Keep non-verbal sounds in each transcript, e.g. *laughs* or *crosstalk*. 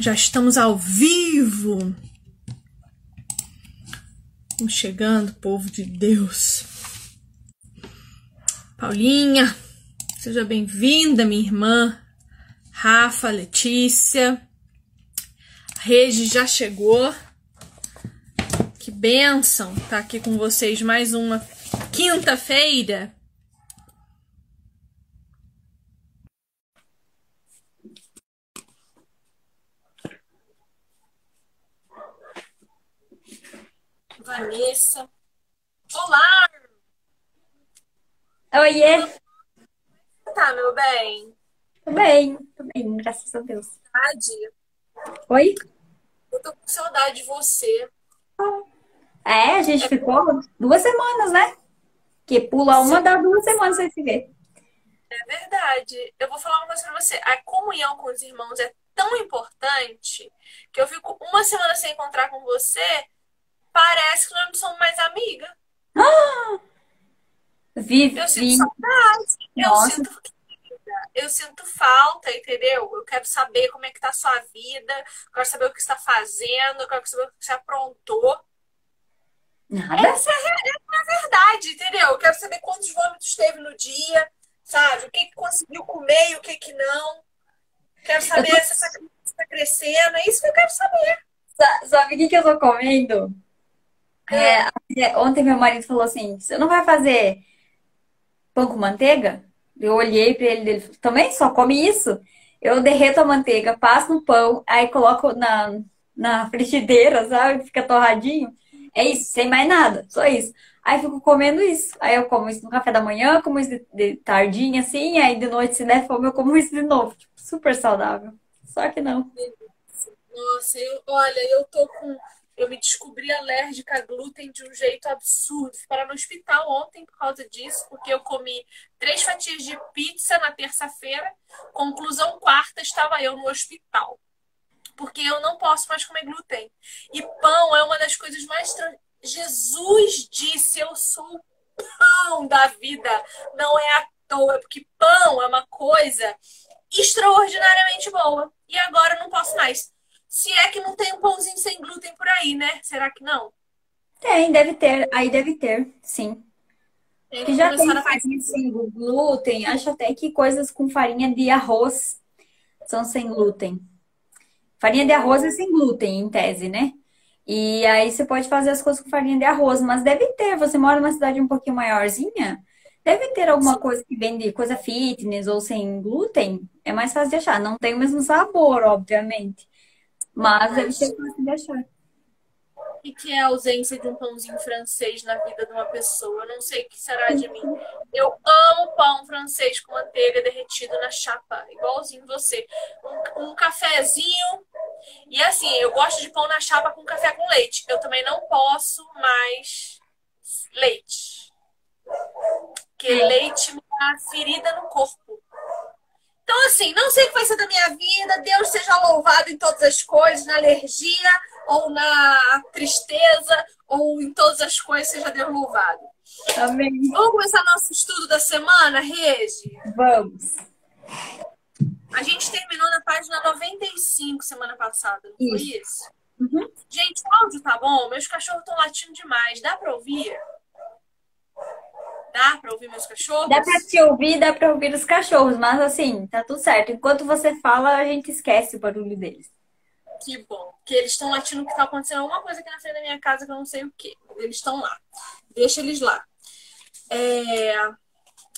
já estamos ao vivo. Vamos chegando, povo de Deus. Paulinha, seja bem-vinda, minha irmã. Rafa, Letícia. A Regi já chegou. Que bênção estar aqui com vocês mais uma quinta-feira. Vanessa. Olá! Oiê! Tá, meu bem? Tô bem, tô bem, graças a Deus. Saudade? Oi? Eu tô com saudade de você. É, a gente é. ficou duas semanas, né? Que pula uma Sim. das duas semanas sem se ver. É verdade. Eu vou falar uma coisa pra você. A comunhão com os irmãos é tão importante que eu fico uma semana sem encontrar com você parece que nós não somos mais amigas. *gasps* Ah! Vivi. Eu sinto saudade. Eu sinto, eu sinto falta, entendeu? Eu quero saber como é que tá a sua vida, eu quero saber o que está fazendo, eu quero saber o que você aprontou. Nada. Essa é, é a verdade, entendeu? Eu quero saber quantos vômitos teve no dia, sabe? O que, que conseguiu comer e o que, que não. Quero saber tô... se essa criança está crescendo. É isso que eu quero saber. Sabe o que, que eu tô comendo? É, ontem meu marido falou assim: você não vai fazer pão com manteiga? Eu olhei para ele, ele falou, também só come isso? Eu derreto a manteiga, passo no pão, aí coloco na, na frigideira, sabe? Fica torradinho. É isso, sem mais nada, só isso. Aí fico comendo isso. Aí eu como isso no café da manhã, como isso de, de tardinha, assim, aí de noite, se der fome, eu como isso de novo. Tipo, super saudável. Só que não. Nossa, eu, olha, eu tô com eu me descobri alérgica a glúten de um jeito absurdo. Fui parar no hospital ontem por causa disso, porque eu comi três fatias de pizza na terça-feira. Conclusão quarta, estava eu no hospital. Porque eu não posso mais comer glúten. E pão é uma das coisas mais. Jesus disse: Eu sou o pão da vida. Não é à toa, porque pão é uma coisa extraordinariamente boa. E agora eu não posso mais. Se é que não tem um pãozinho sem glúten por aí, né? Será que não? Tem, deve ter. Aí deve ter, sim. Tem que já tem farinha sem glúten. Acho até que coisas com farinha de arroz são sem glúten. Farinha de arroz é sem glúten, em tese, né? E aí você pode fazer as coisas com farinha de arroz, mas deve ter. Você mora numa cidade um pouquinho maiorzinha, deve ter alguma Sim. coisa que vende coisa fitness ou sem glúten. É mais fácil de achar. Não tem o mesmo sabor, obviamente. Mas deve ser fácil de achar. O que é a ausência de um pãozinho francês na vida de uma pessoa? Eu não sei o que será de mim. Eu amo pão francês com manteiga derretida na chapa, igualzinho você. Um, um cafezinho. E assim, eu gosto de pão na chapa com café com leite. Eu também não posso mais leite. Porque é. leite me dá ferida no corpo. Então, assim, não sei o que vai ser da minha vida. Deus seja louvado em todas as coisas, na alergia, ou na tristeza, ou em todas as coisas, seja Deus louvado. Amém. Vamos começar nosso estudo da semana, Regi? Vamos. A gente terminou na página 95 semana passada, não isso. foi isso? Uhum. Gente, o áudio tá bom? Meus cachorros estão latindo demais. Dá pra ouvir? Dá pra ouvir meus cachorros? Dá pra te ouvir, dá pra ouvir os cachorros, mas assim, tá tudo certo. Enquanto você fala, a gente esquece o barulho deles. Que bom. Que eles estão latindo que tá acontecendo alguma coisa aqui na frente da minha casa que eu não sei o que. Eles estão lá. Deixa eles lá. É...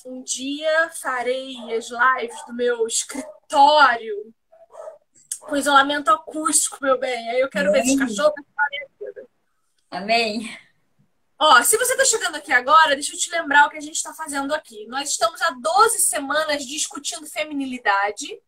Um dia farei as lives do meu escritório com isolamento acústico, meu bem. Aí eu quero Amém. ver esses cachorros. Amém. Ó, se você está chegando aqui agora, deixa eu te lembrar o que a gente está fazendo aqui. Nós estamos há 12 semanas discutindo feminilidade.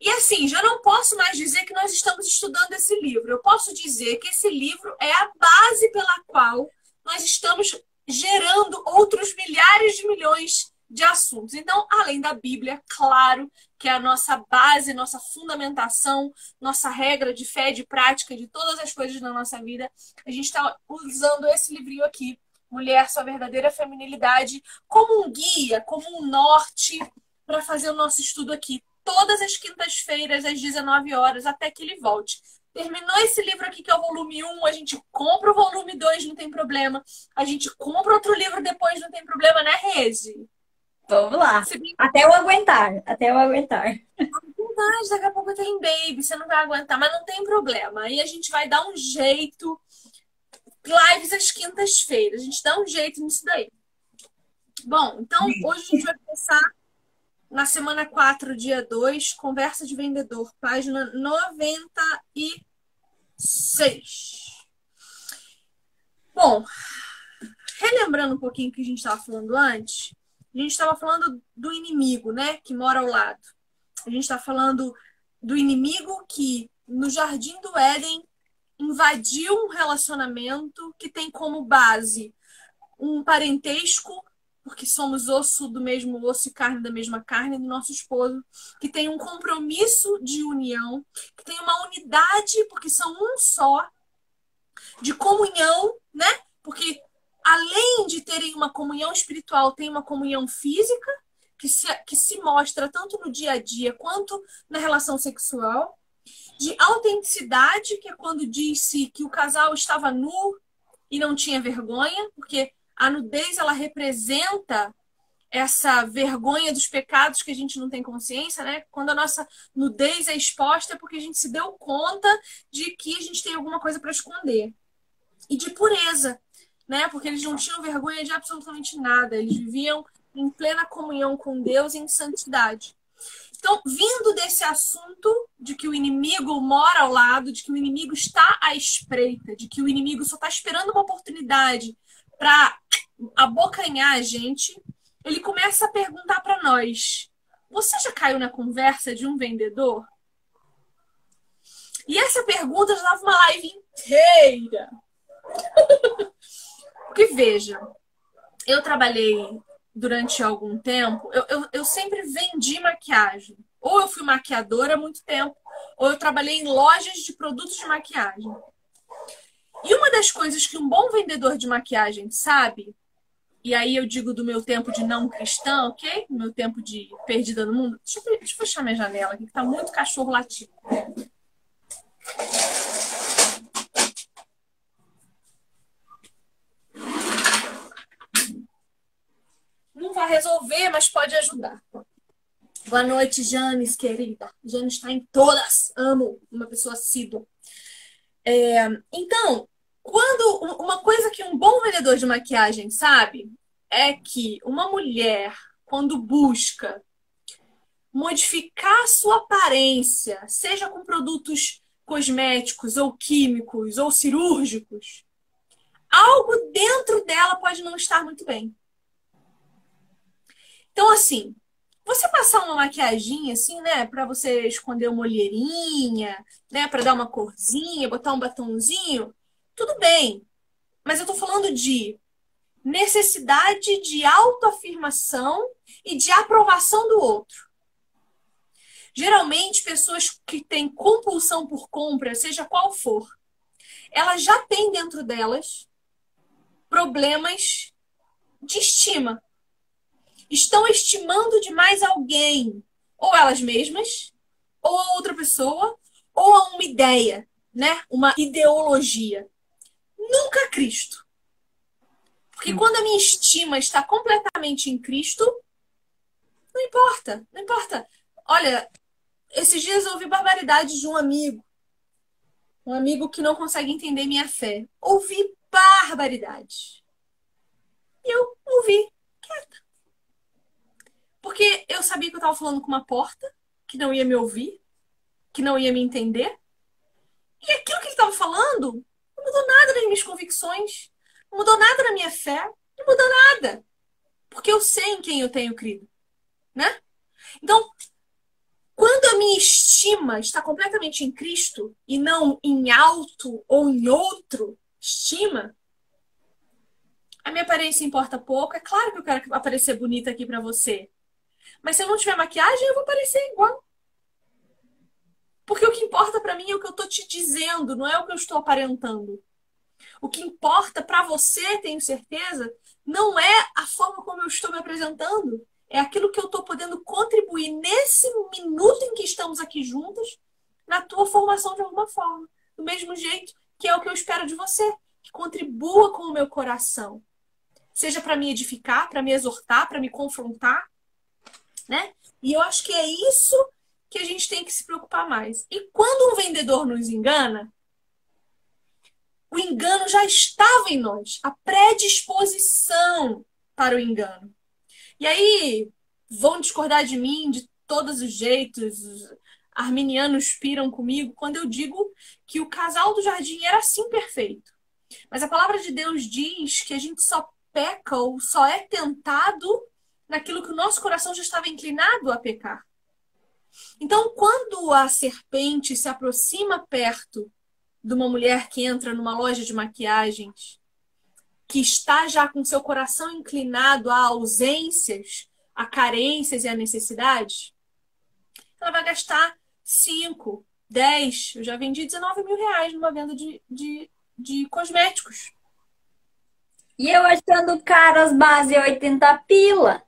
E assim, já não posso mais dizer que nós estamos estudando esse livro. Eu posso dizer que esse livro é a base pela qual nós estamos gerando outros milhares de milhões de assuntos. Então, além da Bíblia, claro, que é a nossa base, nossa fundamentação, nossa regra de fé, de prática, de todas as coisas da nossa vida, a gente está usando esse livrinho aqui, Mulher, Sua Verdadeira Feminilidade, como um guia, como um norte para fazer o nosso estudo aqui. todas as quintas-feiras às 19 horas até que ele volte. Terminou esse livro aqui, que é o volume 1, a gente compra o volume 2, não tem problema. A gente compra outro livro depois, não tem problema, né, Reze? Vamos lá. Até eu aguentar. Até eu aguentar. Verdade, daqui a pouco tem baby, você não vai aguentar, mas não tem problema. Aí a gente vai dar um jeito. Lives às quintas-feiras. A gente dá um jeito nisso daí. Bom, então hoje a gente vai começar na semana 4, dia 2, conversa de vendedor, página 96. Bom, relembrando um pouquinho o que a gente estava falando antes, a gente estava falando do inimigo, né, que mora ao lado. A gente está falando do inimigo que no jardim do Éden invadiu um relacionamento que tem como base um parentesco, porque somos osso do mesmo osso e carne da mesma carne do nosso esposo, que tem um compromisso de união, que tem uma unidade, porque são um só, de comunhão, né? Porque além de terem uma comunhão espiritual, tem uma comunhão física, que se, que se mostra tanto no dia a dia quanto na relação sexual. De autenticidade, que é quando disse que o casal estava nu e não tinha vergonha, porque a nudez ela representa essa vergonha dos pecados que a gente não tem consciência, né? Quando a nossa nudez é exposta é porque a gente se deu conta de que a gente tem alguma coisa para esconder. E de pureza, né? Porque eles não tinham vergonha de absolutamente nada, eles viviam em plena comunhão com Deus e em santidade. Então, vindo desse assunto de que o inimigo mora ao lado, de que o inimigo está à espreita, de que o inimigo só está esperando uma oportunidade para abocanhar a gente, ele começa a perguntar para nós: você já caiu na conversa de um vendedor? E essa pergunta já dava uma live inteira. *laughs* Porque veja, eu trabalhei durante algum tempo, eu, eu, eu sempre vendi maquiagem. Ou eu fui maquiadora há muito tempo, ou eu trabalhei em lojas de produtos de maquiagem. E uma das coisas que um bom vendedor de maquiagem sabe, e aí eu digo do meu tempo de não cristã, ok? Meu tempo de perdida no mundo. Deixa eu, deixa eu fechar minha janela aqui, que tá muito cachorro latindo. Não vai resolver, mas pode ajudar. Boa noite, Janes, querida. Janes está em todas. Amo uma pessoa assídua. É, então, quando uma coisa que um bom vendedor de maquiagem sabe é que uma mulher, quando busca modificar sua aparência, seja com produtos cosméticos ou químicos ou cirúrgicos, algo dentro dela pode não estar muito bem. Então, assim, você passar uma maquiagem assim, né, para você esconder uma olheirinha, né, para dar uma corzinha, botar um batonzinho, tudo bem. Mas eu tô falando de necessidade de autoafirmação e de aprovação do outro. Geralmente, pessoas que têm compulsão por compra, seja qual for, elas já têm dentro delas problemas de estima estão estimando demais alguém, ou elas mesmas, ou a outra pessoa, ou a uma ideia, né? Uma ideologia. Nunca Cristo. Porque quando a minha estima está completamente em Cristo, não importa, não importa. Olha, esses dias eu ouvi barbaridade de um amigo. Um amigo que não consegue entender minha fé. Ouvi barbaridade. E eu ouvi, quieta. Eu sabia que eu estava falando com uma porta, que não ia me ouvir, que não ia me entender. E aquilo que ele estava falando não mudou nada nas minhas convicções, não mudou nada na minha fé, não mudou nada. Porque eu sei em quem eu tenho crido, né? Então, quando a minha estima está completamente em Cristo e não em alto ou em outro estima, a minha aparência importa pouco. É claro que eu quero aparecer bonita aqui para você. Mas se eu não tiver maquiagem, eu vou parecer igual. Porque o que importa para mim é o que eu tô te dizendo, não é o que eu estou aparentando. O que importa para você, tenho certeza, não é a forma como eu estou me apresentando. é aquilo que eu estou podendo contribuir nesse minuto em que estamos aqui juntas na tua formação de alguma forma. Do mesmo jeito que é o que eu espero de você, que contribua com o meu coração. Seja para me edificar, para me exortar, para me confrontar, né? E eu acho que é isso que a gente tem que se preocupar mais. E quando um vendedor nos engana, o engano já estava em nós, a predisposição para o engano. E aí vão discordar de mim de todos os jeitos, os arminianos piram comigo quando eu digo que o casal do jardim era assim perfeito. Mas a palavra de Deus diz que a gente só peca ou só é tentado naquilo que o nosso coração já estava inclinado a pecar. Então, quando a serpente se aproxima perto de uma mulher que entra numa loja de maquiagens, que está já com seu coração inclinado a ausências, a carências e a necessidades, ela vai gastar 5, 10, eu já vendi 19 mil reais numa venda de, de, de cosméticos. E eu achando caro as bases 80 pila.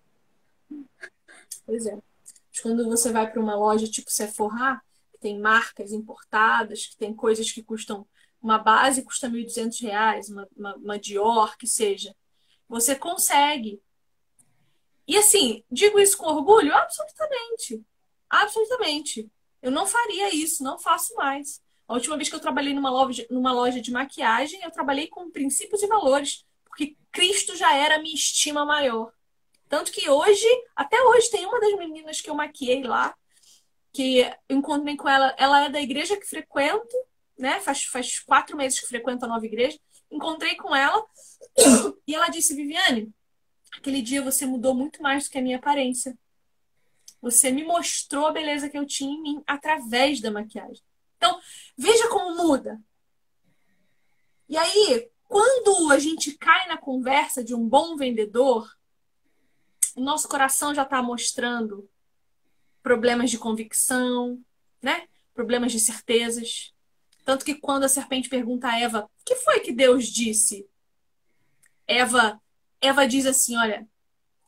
Pois é. Mas quando você vai para uma loja tipo Sephora, que tem marcas importadas, que tem coisas que custam uma base custa 1.200 reais, uma, uma, uma Dior, que seja. Você consegue. E assim, digo isso com orgulho? Absolutamente. Absolutamente. Eu não faria isso, não faço mais. A última vez que eu trabalhei numa loja, numa loja de maquiagem, eu trabalhei com princípios e valores, porque Cristo já era a minha estima maior. Tanto que hoje, até hoje, tem uma das meninas que eu maquiei lá, que eu encontrei com ela. Ela é da igreja que frequento, né? Faz, faz quatro meses que frequento a nova igreja. Encontrei com ela *coughs* e ela disse: Viviane, aquele dia você mudou muito mais do que a minha aparência. Você me mostrou a beleza que eu tinha em mim através da maquiagem. Então, veja como muda. E aí, quando a gente cai na conversa de um bom vendedor, o nosso coração já está mostrando problemas de convicção, né? Problemas de certezas. Tanto que quando a serpente pergunta a Eva, o que foi que Deus disse? Eva, Eva diz assim, olha,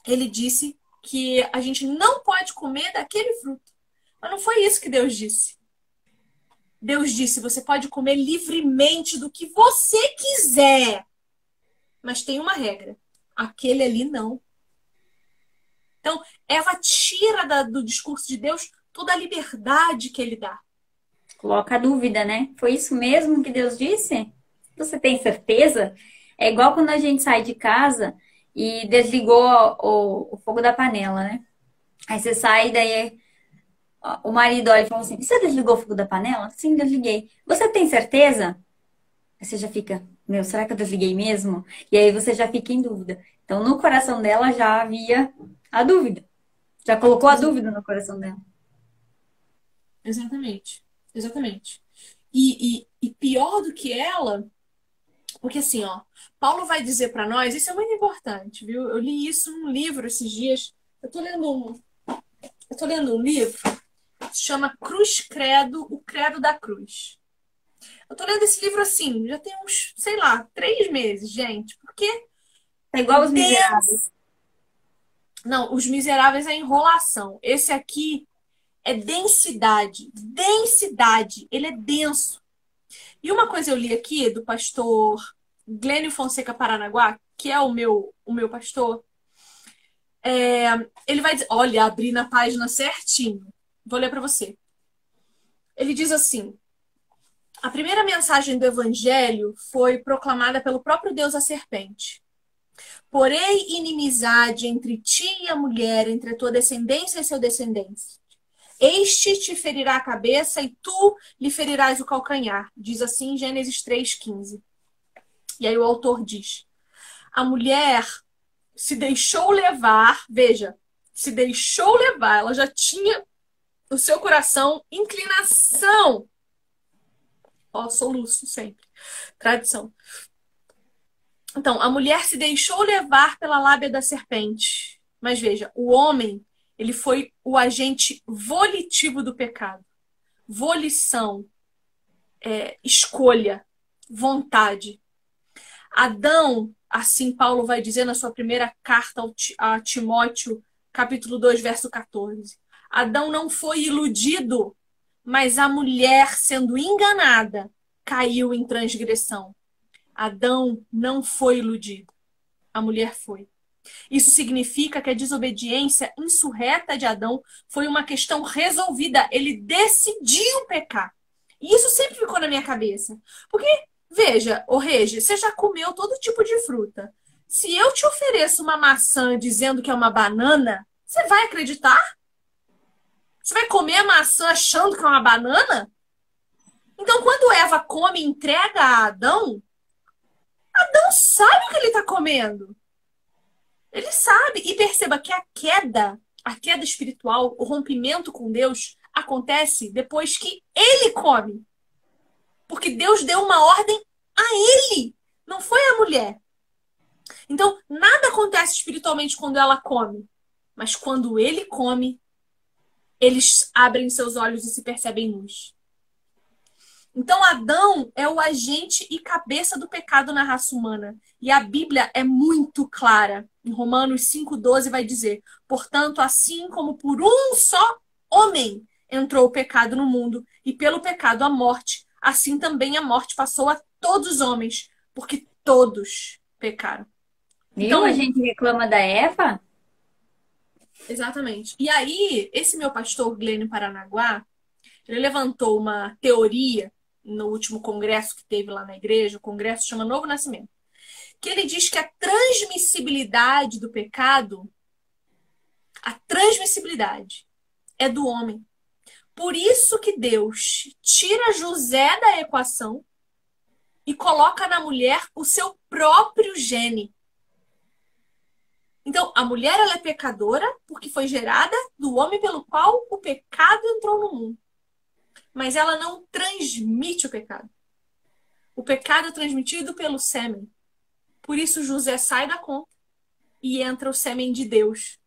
ele disse que a gente não pode comer daquele fruto. Mas não foi isso que Deus disse. Deus disse: você pode comer livremente do que você quiser. Mas tem uma regra: aquele ali não. Então, Eva tira da, do discurso de Deus toda a liberdade que ele dá. Coloca a dúvida, né? Foi isso mesmo que Deus disse? Você tem certeza? É igual quando a gente sai de casa e desligou o, o fogo da panela, né? Aí você sai e daí o marido olha e fala assim: Você desligou o fogo da panela? Sim, desliguei. Você tem certeza? Aí você já fica, meu, será que eu desliguei mesmo? E aí você já fica em dúvida. Então, no coração dela já havia a dúvida. Já colocou a dúvida no coração dela. Exatamente. Exatamente. E, e, e pior do que ela, porque assim, ó, Paulo vai dizer para nós, isso é muito importante, viu? Eu li isso num livro esses dias. Eu tô lendo um, eu tô lendo um livro se chama Cruz Credo, o Credo da Cruz. Eu tô lendo esse livro assim, já tem uns, sei lá, três meses, gente, porque é igual os miseráveis. Não, os miseráveis é enrolação. Esse aqui é densidade. Densidade. Ele é denso. E uma coisa eu li aqui do pastor Glênio Fonseca Paranaguá, que é o meu, o meu pastor. É, ele vai dizer, olha, abri na página certinho. Vou ler para você. Ele diz assim: a primeira mensagem do evangelho foi proclamada pelo próprio Deus à serpente. Porém, inimizade entre ti e a mulher, entre a tua descendência e seu descendente. Este te ferirá a cabeça e tu lhe ferirás o calcanhar. Diz assim Gênesis 3,15. E aí o autor diz: a mulher se deixou levar, veja, se deixou levar, ela já tinha no seu coração inclinação. Ó, soluço sempre. Tradição. Então, a mulher se deixou levar pela lábia da serpente. Mas veja, o homem, ele foi o agente volitivo do pecado. Volição, é, escolha, vontade. Adão, assim Paulo vai dizer na sua primeira carta a Timóteo, capítulo 2, verso 14. Adão não foi iludido, mas a mulher, sendo enganada, caiu em transgressão. Adão não foi iludido, a mulher foi. Isso significa que a desobediência insurreta de Adão foi uma questão resolvida. Ele decidiu pecar. E isso sempre ficou na minha cabeça. Porque, veja, o Regi, você já comeu todo tipo de fruta. Se eu te ofereço uma maçã dizendo que é uma banana, você vai acreditar? Você vai comer a maçã achando que é uma banana? Então, quando Eva come e entrega a Adão, Adão sabe o que ele está comendo. Ele sabe. E perceba que a queda, a queda espiritual, o rompimento com Deus, acontece depois que ele come. Porque Deus deu uma ordem a ele, não foi a mulher. Então, nada acontece espiritualmente quando ela come. Mas quando ele come, eles abrem seus olhos e se percebem nus. Então, Adão é o agente e cabeça do pecado na raça humana. E a Bíblia é muito clara. Em Romanos 5,12 vai dizer: Portanto, assim como por um só homem entrou o pecado no mundo, e pelo pecado a morte, assim também a morte passou a todos os homens, porque todos pecaram. Viu? Então a gente reclama da Eva? Exatamente. E aí, esse meu pastor, Glênio Paranaguá, ele levantou uma teoria no último congresso que teve lá na igreja, o congresso chama Novo Nascimento, que ele diz que a transmissibilidade do pecado, a transmissibilidade é do homem. Por isso que Deus tira José da equação e coloca na mulher o seu próprio gene. Então, a mulher ela é pecadora porque foi gerada do homem pelo qual o pecado entrou no mundo mas ela não transmite o pecado. O pecado é transmitido pelo sêmen. Por isso José sai da conta e entra o sêmen de Deus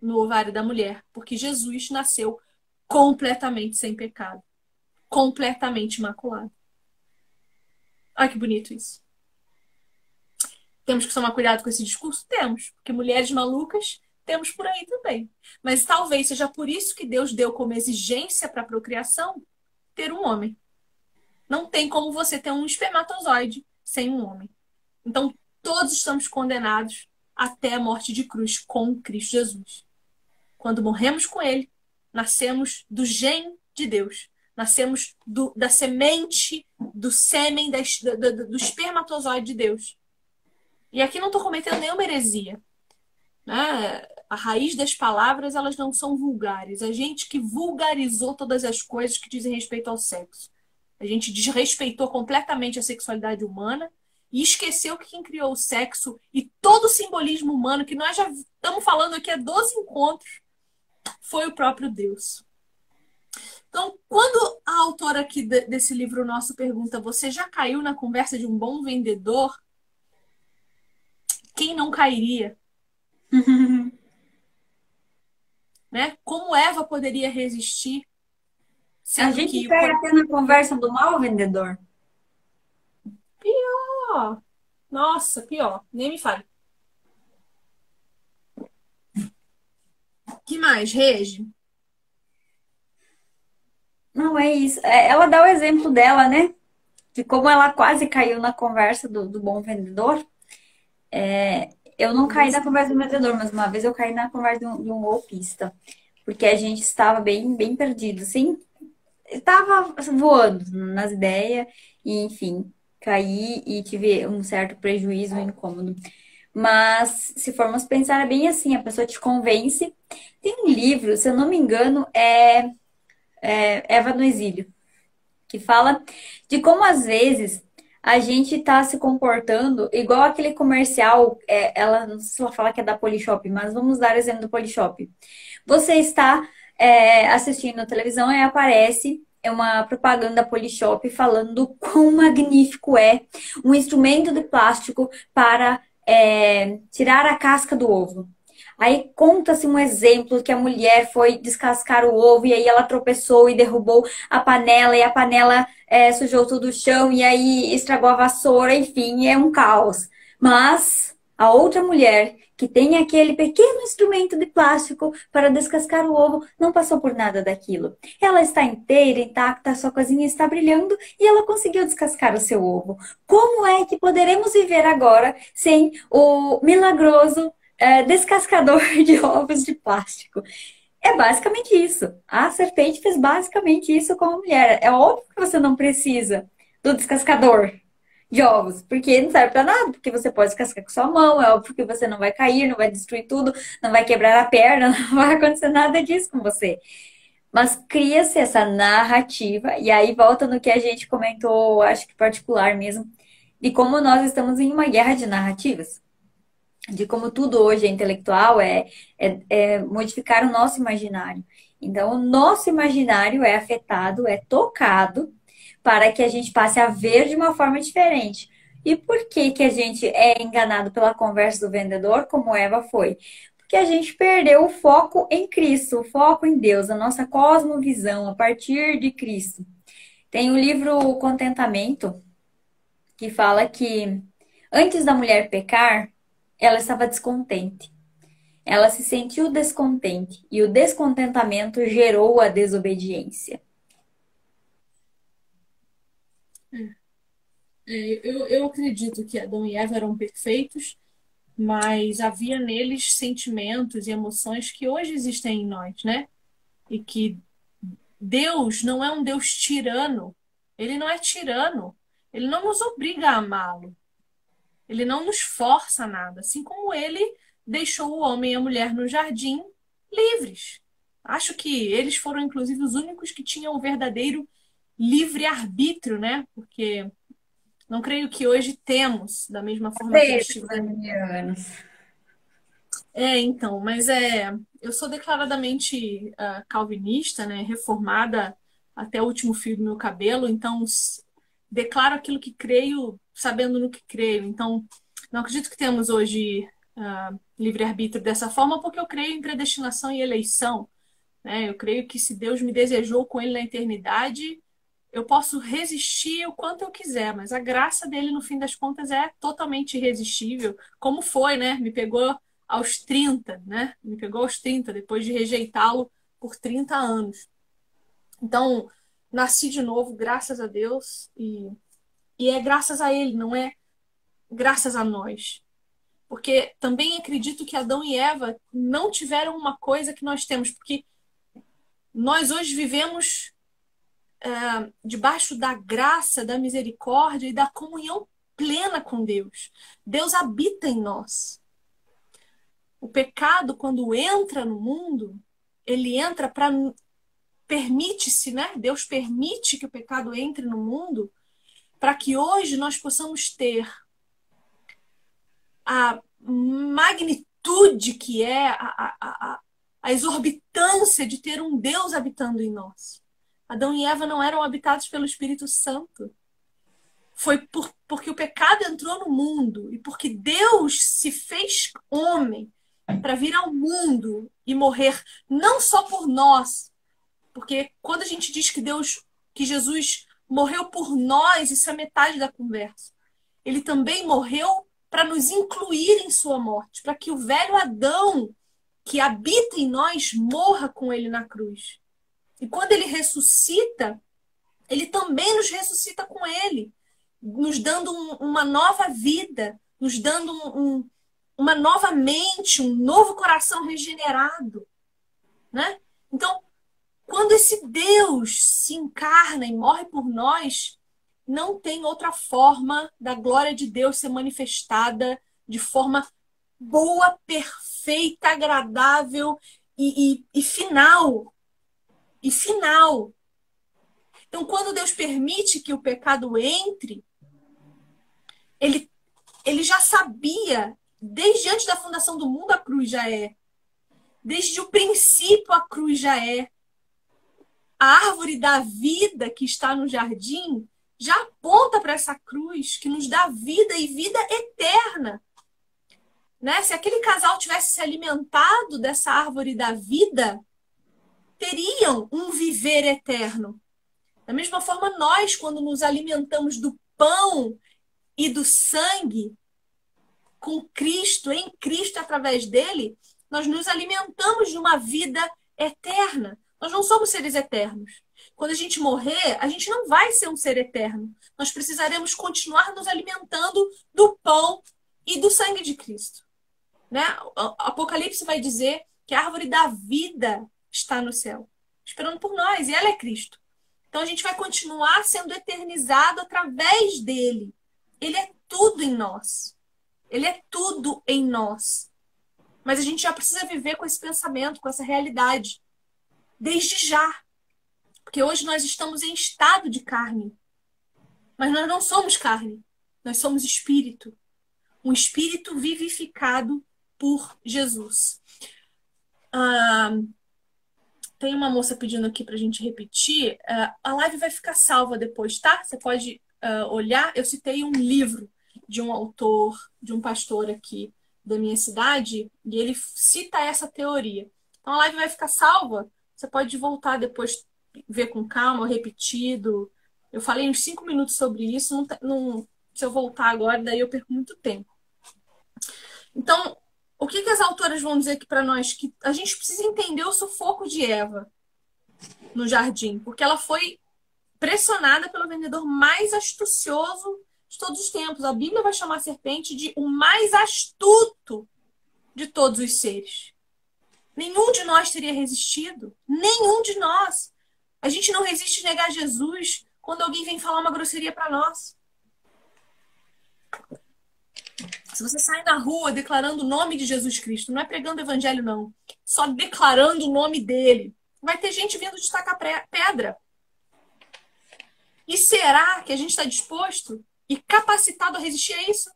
no ovário da mulher, porque Jesus nasceu completamente sem pecado, completamente imaculado. Olha que bonito isso. Temos que tomar cuidado com esse discurso? Temos, porque mulheres malucas temos por aí também. Mas talvez seja por isso que Deus deu como exigência para a procriação ter um homem. Não tem como você ter um espermatozoide sem um homem. Então, todos estamos condenados até a morte de cruz com Cristo Jesus. Quando morremos com Ele, nascemos do gene de Deus. Nascemos do, da semente, do sêmen, da, do, do espermatozoide de Deus. E aqui não estou cometendo nenhuma heresia. Né? A raiz das palavras elas não são vulgares. A gente que vulgarizou todas as coisas que dizem respeito ao sexo. A gente desrespeitou completamente a sexualidade humana e esqueceu que quem criou o sexo e todo o simbolismo humano que nós já estamos falando aqui há 12 encontros foi o próprio Deus. Então, quando a autora aqui desse livro nosso pergunta: Você já caiu na conversa de um bom vendedor? Quem não cairia? *laughs* né? Como Eva poderia resistir? A gente que... cai até na conversa do mal vendedor. Pior. Nossa, pior. Nem me fale. que mais, Regi? Não, é isso. É, ela dá o exemplo dela, né? De como ela quase caiu na conversa do, do bom vendedor. É, eu não caí na conversa do vendedor, mas uma vez eu caí na conversa de um, de um golpista. Porque a gente estava bem, bem perdido, assim. Estava voando nas ideias, e enfim, caí e tive um certo prejuízo, um incômodo. Mas se formos pensar é bem assim, a pessoa te convence. Tem um livro, se eu não me engano, é, é Eva no Exílio, que fala de como às vezes a gente está se comportando igual aquele comercial, é, ela não sei se ela fala que é da Polishop, mas vamos dar exemplo do Polishop. Você está é, assistindo a televisão e aparece é uma propaganda Polishop falando *laughs* quão magnífico é um instrumento de plástico para é, tirar a casca do ovo. Aí conta-se um exemplo que a mulher foi descascar o ovo e aí ela tropeçou e derrubou a panela e a panela é, sujou todo o chão e aí estragou a vassoura, enfim, é um caos. Mas a outra mulher que tem aquele pequeno instrumento de plástico para descascar o ovo não passou por nada daquilo. Ela está inteira, intacta, sua cozinha está brilhando e ela conseguiu descascar o seu ovo. Como é que poderemos viver agora sem o milagroso é, descascador *laughs* de ovos de plástico? É basicamente isso. A serpente fez basicamente isso com a mulher. É óbvio que você não precisa do descascador de ovos, porque não serve para nada, porque você pode descascar com sua mão, é óbvio que você não vai cair, não vai destruir tudo, não vai quebrar a perna, *laughs* não vai acontecer nada disso com você. Mas cria-se essa narrativa, e aí volta no que a gente comentou, acho que particular mesmo, de como nós estamos em uma guerra de narrativas. De como tudo hoje é intelectual, é, é, é modificar o nosso imaginário. Então, o nosso imaginário é afetado, é tocado para que a gente passe a ver de uma forma diferente. E por que, que a gente é enganado pela conversa do vendedor, como Eva foi? Porque a gente perdeu o foco em Cristo, o foco em Deus, a nossa cosmovisão a partir de Cristo. Tem o livro Contentamento, que fala que antes da mulher pecar, ela estava descontente. Ela se sentiu descontente e o descontentamento gerou a desobediência. É, eu, eu acredito que Adão e Eva eram perfeitos, mas havia neles sentimentos e emoções que hoje existem em nós, né? E que Deus não é um Deus tirano. Ele não é tirano. Ele não nos obriga a amá-lo. Ele não nos força a nada. Assim como ele deixou o homem e a mulher no jardim livres. Acho que eles foram, inclusive, os únicos que tinham o verdadeiro livre-arbítrio, né? Porque não creio que hoje temos da mesma forma que eles tiveram. É, então, mas é, eu sou declaradamente uh, calvinista, né, reformada até o último fio do meu cabelo, então declaro aquilo que creio, sabendo no que creio. Então, não acredito que temos hoje uh, livre-arbítrio dessa forma, porque eu creio em predestinação e eleição. Né? Eu creio que se Deus me desejou com Ele na eternidade, eu posso resistir o quanto eu quiser, mas a graça dele, no fim das contas, é totalmente irresistível. Como foi, né? Me pegou aos 30, né? Me pegou aos 30, depois de rejeitá-lo por 30 anos. Então, nasci de novo, graças a Deus, e, e é graças a ele, não é graças a nós. Porque também acredito que Adão e Eva não tiveram uma coisa que nós temos, porque nós hoje vivemos é, debaixo da graça, da misericórdia e da comunhão plena com Deus. Deus habita em nós. O pecado, quando entra no mundo, ele entra para. Permite-se, né? Deus permite que o pecado entre no mundo para que hoje nós possamos ter a magnitude que é a, a, a, a exorbitância de ter um Deus habitando em nós. Adão e Eva não eram habitados pelo Espírito Santo. Foi por, porque o pecado entrou no mundo e porque Deus se fez homem para vir ao mundo e morrer não só por nós, porque quando a gente diz que Deus, que Jesus morreu por nós, isso é metade da conversa. Ele também morreu para nos incluir em sua morte, para que o velho Adão que habita em nós morra com ele na cruz. E quando ele ressuscita, ele também nos ressuscita com ele, nos dando um, uma nova vida, nos dando um, um, uma nova mente, um novo coração regenerado. Né? Então, quando esse Deus se encarna e morre por nós, não tem outra forma da glória de Deus ser manifestada de forma boa, perfeita, agradável e, e, e final e final. Então, quando Deus permite que o pecado entre, ele, ele já sabia, desde antes da fundação do mundo, a cruz já é. Desde o princípio, a cruz já é. A árvore da vida que está no jardim já aponta para essa cruz que nos dá vida e vida eterna. Né? Se aquele casal tivesse se alimentado dessa árvore da vida, teriam um viver eterno. Da mesma forma, nós, quando nos alimentamos do pão e do sangue, com Cristo, em Cristo, através dele, nós nos alimentamos de uma vida eterna. Nós não somos seres eternos. Quando a gente morrer, a gente não vai ser um ser eterno. Nós precisaremos continuar nos alimentando do pão e do sangue de Cristo. Né? O Apocalipse vai dizer que a árvore da vida está no céu, esperando por nós, e ela é Cristo. Então a gente vai continuar sendo eternizado através dele. Ele é tudo em nós. Ele é tudo em nós. Mas a gente já precisa viver com esse pensamento, com essa realidade. Desde já. Porque hoje nós estamos em estado de carne. Mas nós não somos carne. Nós somos espírito. Um espírito vivificado por Jesus. Ah, tem uma moça pedindo aqui para a gente repetir. Uh, a live vai ficar salva depois, tá? Você pode uh, olhar. Eu citei um livro de um autor, de um pastor aqui da minha cidade, e ele cita essa teoria. Então a live vai ficar salva. Você pode voltar depois, ver com calma, repetido. Eu falei uns cinco minutos sobre isso. Não, não, se eu voltar agora, daí eu perco muito tempo. Então, o que, que as autoras vão dizer aqui para nós? Que a gente precisa entender o sufoco de Eva no jardim, porque ela foi pressionada pelo vendedor mais astucioso de todos os tempos. A Bíblia vai chamar a serpente de o mais astuto de todos os seres. Nenhum de nós teria resistido. Nenhum de nós. A gente não resiste negar Jesus quando alguém vem falar uma grosseria para nós. Se você sai na rua declarando o nome de Jesus Cristo, não é pregando o evangelho, não. Só declarando o nome dele. Vai ter gente vindo destacar pedra. E será que a gente está disposto e capacitado a resistir a isso?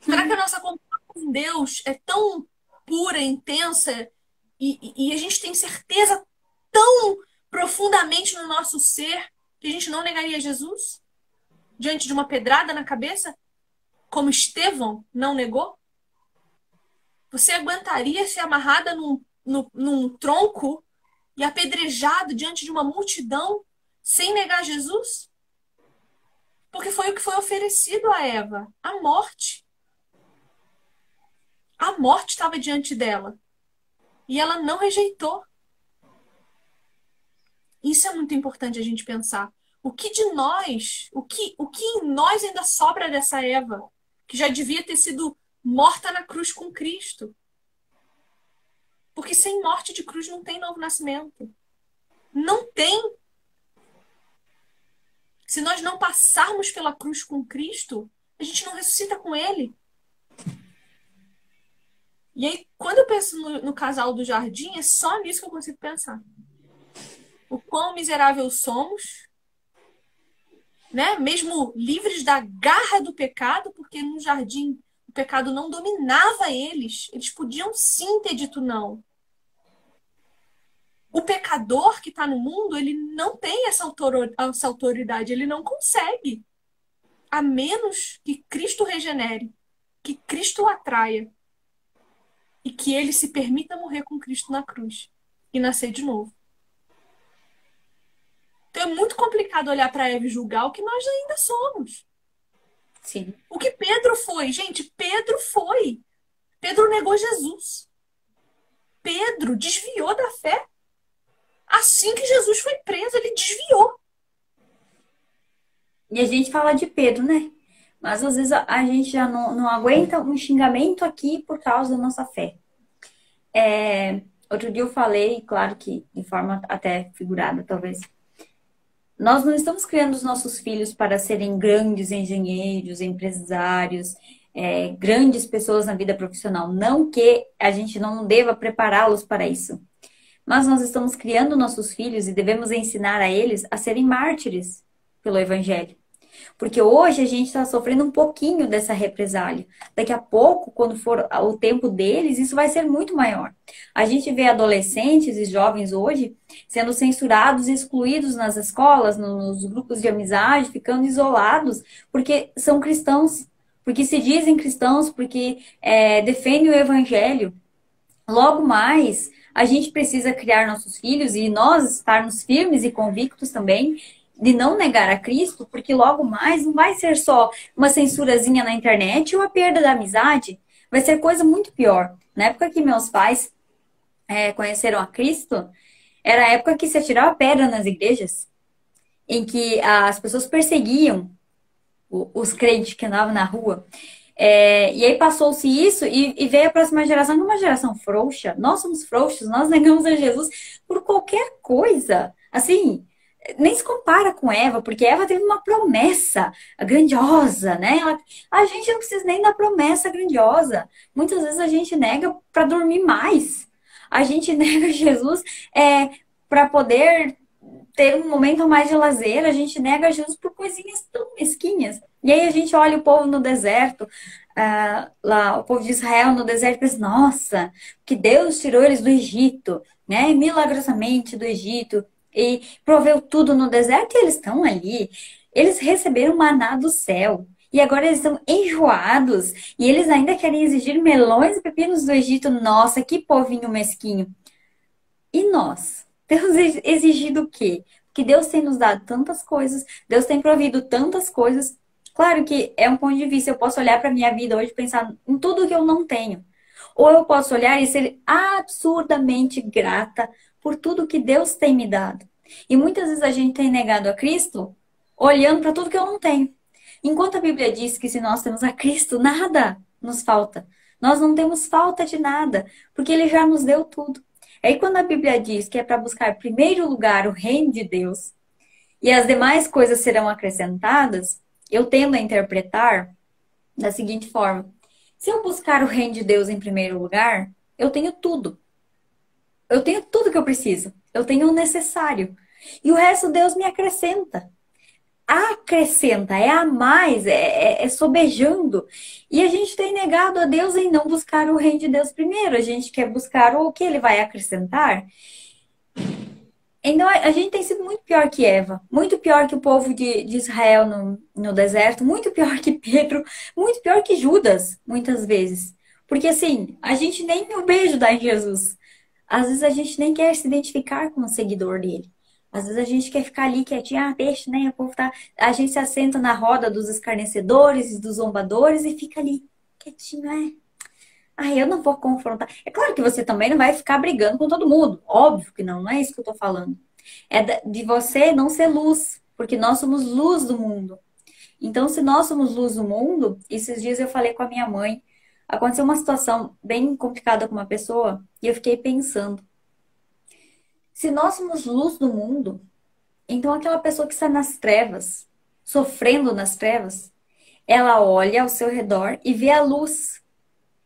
Será que a nossa comunhão com Deus é tão pura, intensa e, e, a gente tem certeza tão profundamente no nosso ser que a gente não negaria Jesus? Diante de uma pedrada na cabeça? como Estevão não negou? Você aguentaria ser amarrada num, num, num tronco e apedrejado diante de uma multidão sem negar Jesus? Porque foi o que foi oferecido a Eva a morte. A morte estava diante dela. E ela não rejeitou. Isso é muito importante a gente pensar. O que de nós, o que, o que em nós ainda sobra dessa Eva? que já devia ter sido morta na cruz com Cristo. Porque sem morte de cruz não tem novo nascimento. Não tem. Se nós não passarmos pela cruz com Cristo, a gente não ressuscita com Ele. E aí, quando eu penso no, no casal do jardim, é só nisso que eu consigo pensar. O quão miserável somos né? Mesmo livres da garra do pecado, porque no jardim o pecado não dominava eles. Eles podiam sim ter dito não. O pecador que está no mundo, ele não tem essa autoridade, ele não consegue. A menos que Cristo regenere, que Cristo atraia e que ele se permita morrer com Cristo na cruz e nascer de novo. Então é muito complicado olhar para Eva e julgar o que nós ainda somos. Sim. O que Pedro foi, gente, Pedro foi. Pedro negou Jesus. Pedro desviou da fé. Assim que Jesus foi preso, ele desviou. E a gente fala de Pedro, né? Mas às vezes a gente já não, não aguenta um xingamento aqui por causa da nossa fé. É, outro dia eu falei, claro que de forma até figurada, talvez, nós não estamos criando os nossos filhos para serem grandes engenheiros, empresários, é, grandes pessoas na vida profissional. Não que a gente não deva prepará-los para isso. Mas nós estamos criando nossos filhos e devemos ensinar a eles a serem mártires pelo Evangelho. Porque hoje a gente está sofrendo um pouquinho dessa represália. Daqui a pouco, quando for o tempo deles, isso vai ser muito maior. A gente vê adolescentes e jovens hoje sendo censurados excluídos nas escolas, nos grupos de amizade, ficando isolados, porque são cristãos, porque se dizem cristãos, porque é, defendem o evangelho. Logo mais, a gente precisa criar nossos filhos e nós estarmos firmes e convictos também de não negar a Cristo, porque logo mais não vai ser só uma censurazinha na internet ou a perda da amizade, vai ser coisa muito pior. Na época que meus pais é, conheceram a Cristo, era a época que se atirava pedra nas igrejas, em que as pessoas perseguiam os crentes que andavam na rua. É, e aí passou-se isso e, e, veio a próxima geração, é uma geração frouxa. Nós somos frouxos, nós negamos a Jesus por qualquer coisa. Assim, nem se compara com Eva, porque Eva teve uma promessa grandiosa, né? Ela, a gente não precisa nem da promessa grandiosa. Muitas vezes a gente nega para dormir mais. A gente *laughs* nega Jesus é, para poder ter um momento mais de lazer. A gente nega Jesus por coisinhas tão mesquinhas. E aí a gente olha o povo no deserto, uh, lá, o povo de Israel no deserto, e pensa, nossa, que Deus tirou eles do Egito, né? Milagrosamente do Egito e proveu tudo no deserto e eles estão ali. Eles receberam maná do céu. E agora eles estão enjoados. E eles ainda querem exigir melões e pepinos do Egito. Nossa, que povinho mesquinho. E nós? *laughs* Temos exigido o quê? Que Deus tem nos dado tantas coisas, Deus tem provido tantas coisas. Claro que é um ponto de vista. Eu posso olhar para minha vida hoje e pensar em tudo que eu não tenho. Ou eu posso olhar e ser absurdamente grata por tudo que Deus tem me dado. E muitas vezes a gente tem negado a Cristo olhando para tudo que eu não tenho. Enquanto a Bíblia diz que se nós temos a Cristo, nada nos falta. Nós não temos falta de nada, porque Ele já nos deu tudo. Aí quando a Bíblia diz que é para buscar em primeiro lugar o reino de Deus e as demais coisas serão acrescentadas, eu tendo a interpretar da seguinte forma: se eu buscar o reino de Deus em primeiro lugar, eu tenho tudo eu tenho tudo que eu preciso. Eu tenho o necessário. E o resto Deus me acrescenta. Acrescenta, é a mais, é, é, é sobejando. E a gente tem negado a Deus em não buscar o reino de Deus primeiro. A gente quer buscar o que ele vai acrescentar. Então a gente tem sido muito pior que Eva, muito pior que o povo de, de Israel no, no deserto, muito pior que Pedro, muito pior que Judas, muitas vezes. Porque assim, a gente nem o beijo dá em Jesus. Às vezes a gente nem quer se identificar com o seguidor dele. Às vezes a gente quer ficar ali quietinho, ah, deixa, né? O povo tá... A gente se assenta na roda dos escarnecedores e dos zombadores e fica ali quietinho, é. Ah, eu não vou confrontar. É claro que você também não vai ficar brigando com todo mundo. Óbvio que não, não é isso que eu tô falando. É de você não ser luz, porque nós somos luz do mundo. Então, se nós somos luz do mundo, esses dias eu falei com a minha mãe, aconteceu uma situação bem complicada com uma pessoa e eu fiquei pensando: se nós somos luz do mundo, então aquela pessoa que está nas trevas, sofrendo nas trevas, ela olha ao seu redor e vê a luz.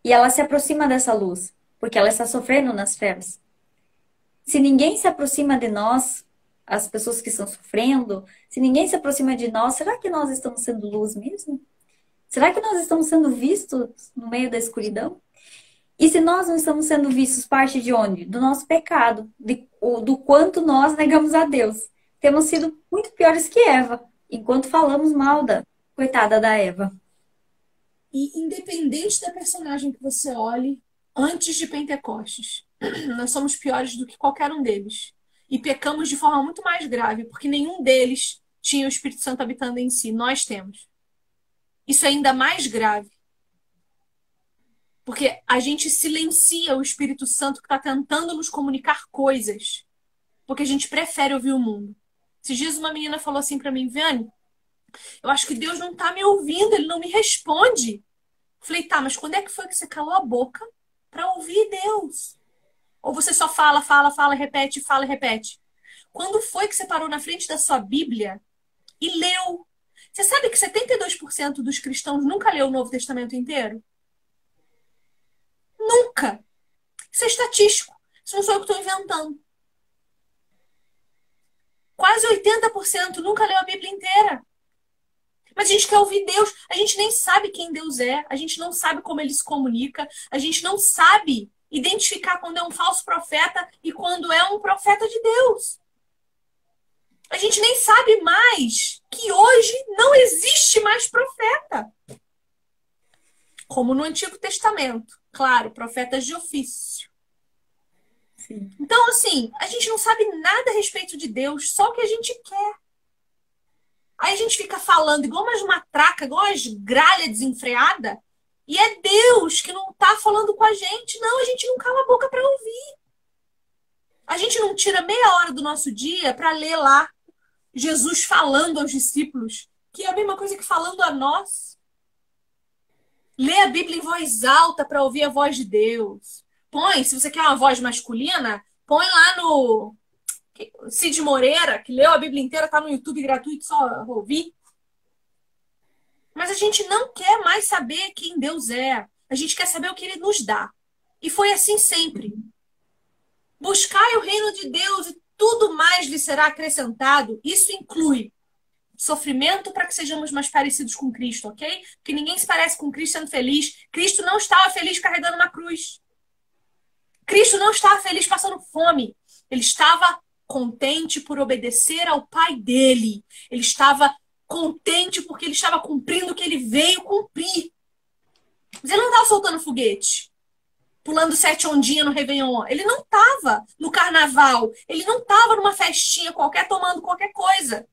E ela se aproxima dessa luz, porque ela está sofrendo nas trevas. Se ninguém se aproxima de nós, as pessoas que estão sofrendo, se ninguém se aproxima de nós, será que nós estamos sendo luz mesmo? Será que nós estamos sendo vistos no meio da escuridão? E se nós não estamos sendo vistos parte de onde? Do nosso pecado, de, do quanto nós negamos a Deus. Temos sido muito piores que Eva, enquanto falamos mal da coitada da Eva. E independente da personagem que você olhe, antes de Pentecostes, *clears throat* nós somos piores do que qualquer um deles. E pecamos de forma muito mais grave, porque nenhum deles tinha o Espírito Santo habitando em si. Nós temos. Isso é ainda mais grave. Porque a gente silencia o Espírito Santo que está tentando nos comunicar coisas. Porque a gente prefere ouvir o mundo. Esses dias uma menina falou assim para mim, Viane, eu acho que Deus não está me ouvindo, ele não me responde. Falei, tá, mas quando é que foi que você calou a boca para ouvir Deus? Ou você só fala, fala, fala, repete, fala, repete? Quando foi que você parou na frente da sua Bíblia e leu você sabe que 72% dos cristãos nunca leu o Novo Testamento inteiro? Nunca! Isso é estatístico. Isso não sou eu que estou inventando. Quase 80% nunca leu a Bíblia inteira. Mas a gente quer ouvir Deus. A gente nem sabe quem Deus é. A gente não sabe como ele se comunica. A gente não sabe identificar quando é um falso profeta e quando é um profeta de Deus a gente nem sabe mais que hoje não existe mais profeta. Como no Antigo Testamento. Claro, profetas de ofício. Sim. Então, assim, a gente não sabe nada a respeito de Deus, só o que a gente quer. Aí a gente fica falando igual umas matraca, igual umas gralha desenfreada, e é Deus que não tá falando com a gente. Não, a gente não cala a boca para ouvir. A gente não tira meia hora do nosso dia para ler lá Jesus falando aos discípulos, que é a mesma coisa que falando a nós. Lê a Bíblia em voz alta para ouvir a voz de Deus. Põe, se você quer uma voz masculina, põe lá no Cid Moreira, que leu a Bíblia inteira, tá no YouTube gratuito, só ouvir. Mas a gente não quer mais saber quem Deus é. A gente quer saber o que ele nos dá. E foi assim sempre. Buscai o reino de Deus e tudo mais lhe será acrescentado. Isso inclui sofrimento para que sejamos mais parecidos com Cristo, ok? Porque ninguém se parece com Cristo sendo feliz. Cristo não estava feliz carregando uma cruz. Cristo não estava feliz passando fome. Ele estava contente por obedecer ao Pai dele. Ele estava contente porque ele estava cumprindo o que ele veio cumprir. Mas ele não estava soltando foguete, pulando sete ondinhas no Réveillon. Ele não estava no carnaval. Ele não estava numa festinha qualquer tomando qualquer coisa.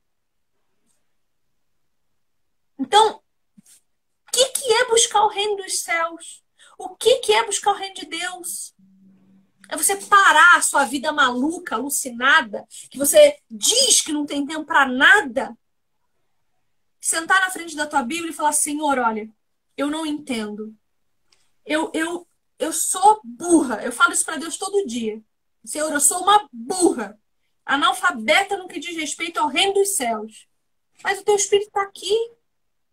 Então, o que, que é buscar o reino dos céus? O que, que é buscar o reino de Deus? É você parar a sua vida maluca, alucinada, que você diz que não tem tempo para nada, sentar na frente da tua Bíblia e falar: Senhor, olha, eu não entendo. Eu, eu, eu sou burra. Eu falo isso para Deus todo dia. Senhor, eu sou uma burra. Analfabeta no que diz respeito ao reino dos céus. Mas o teu Espírito está aqui.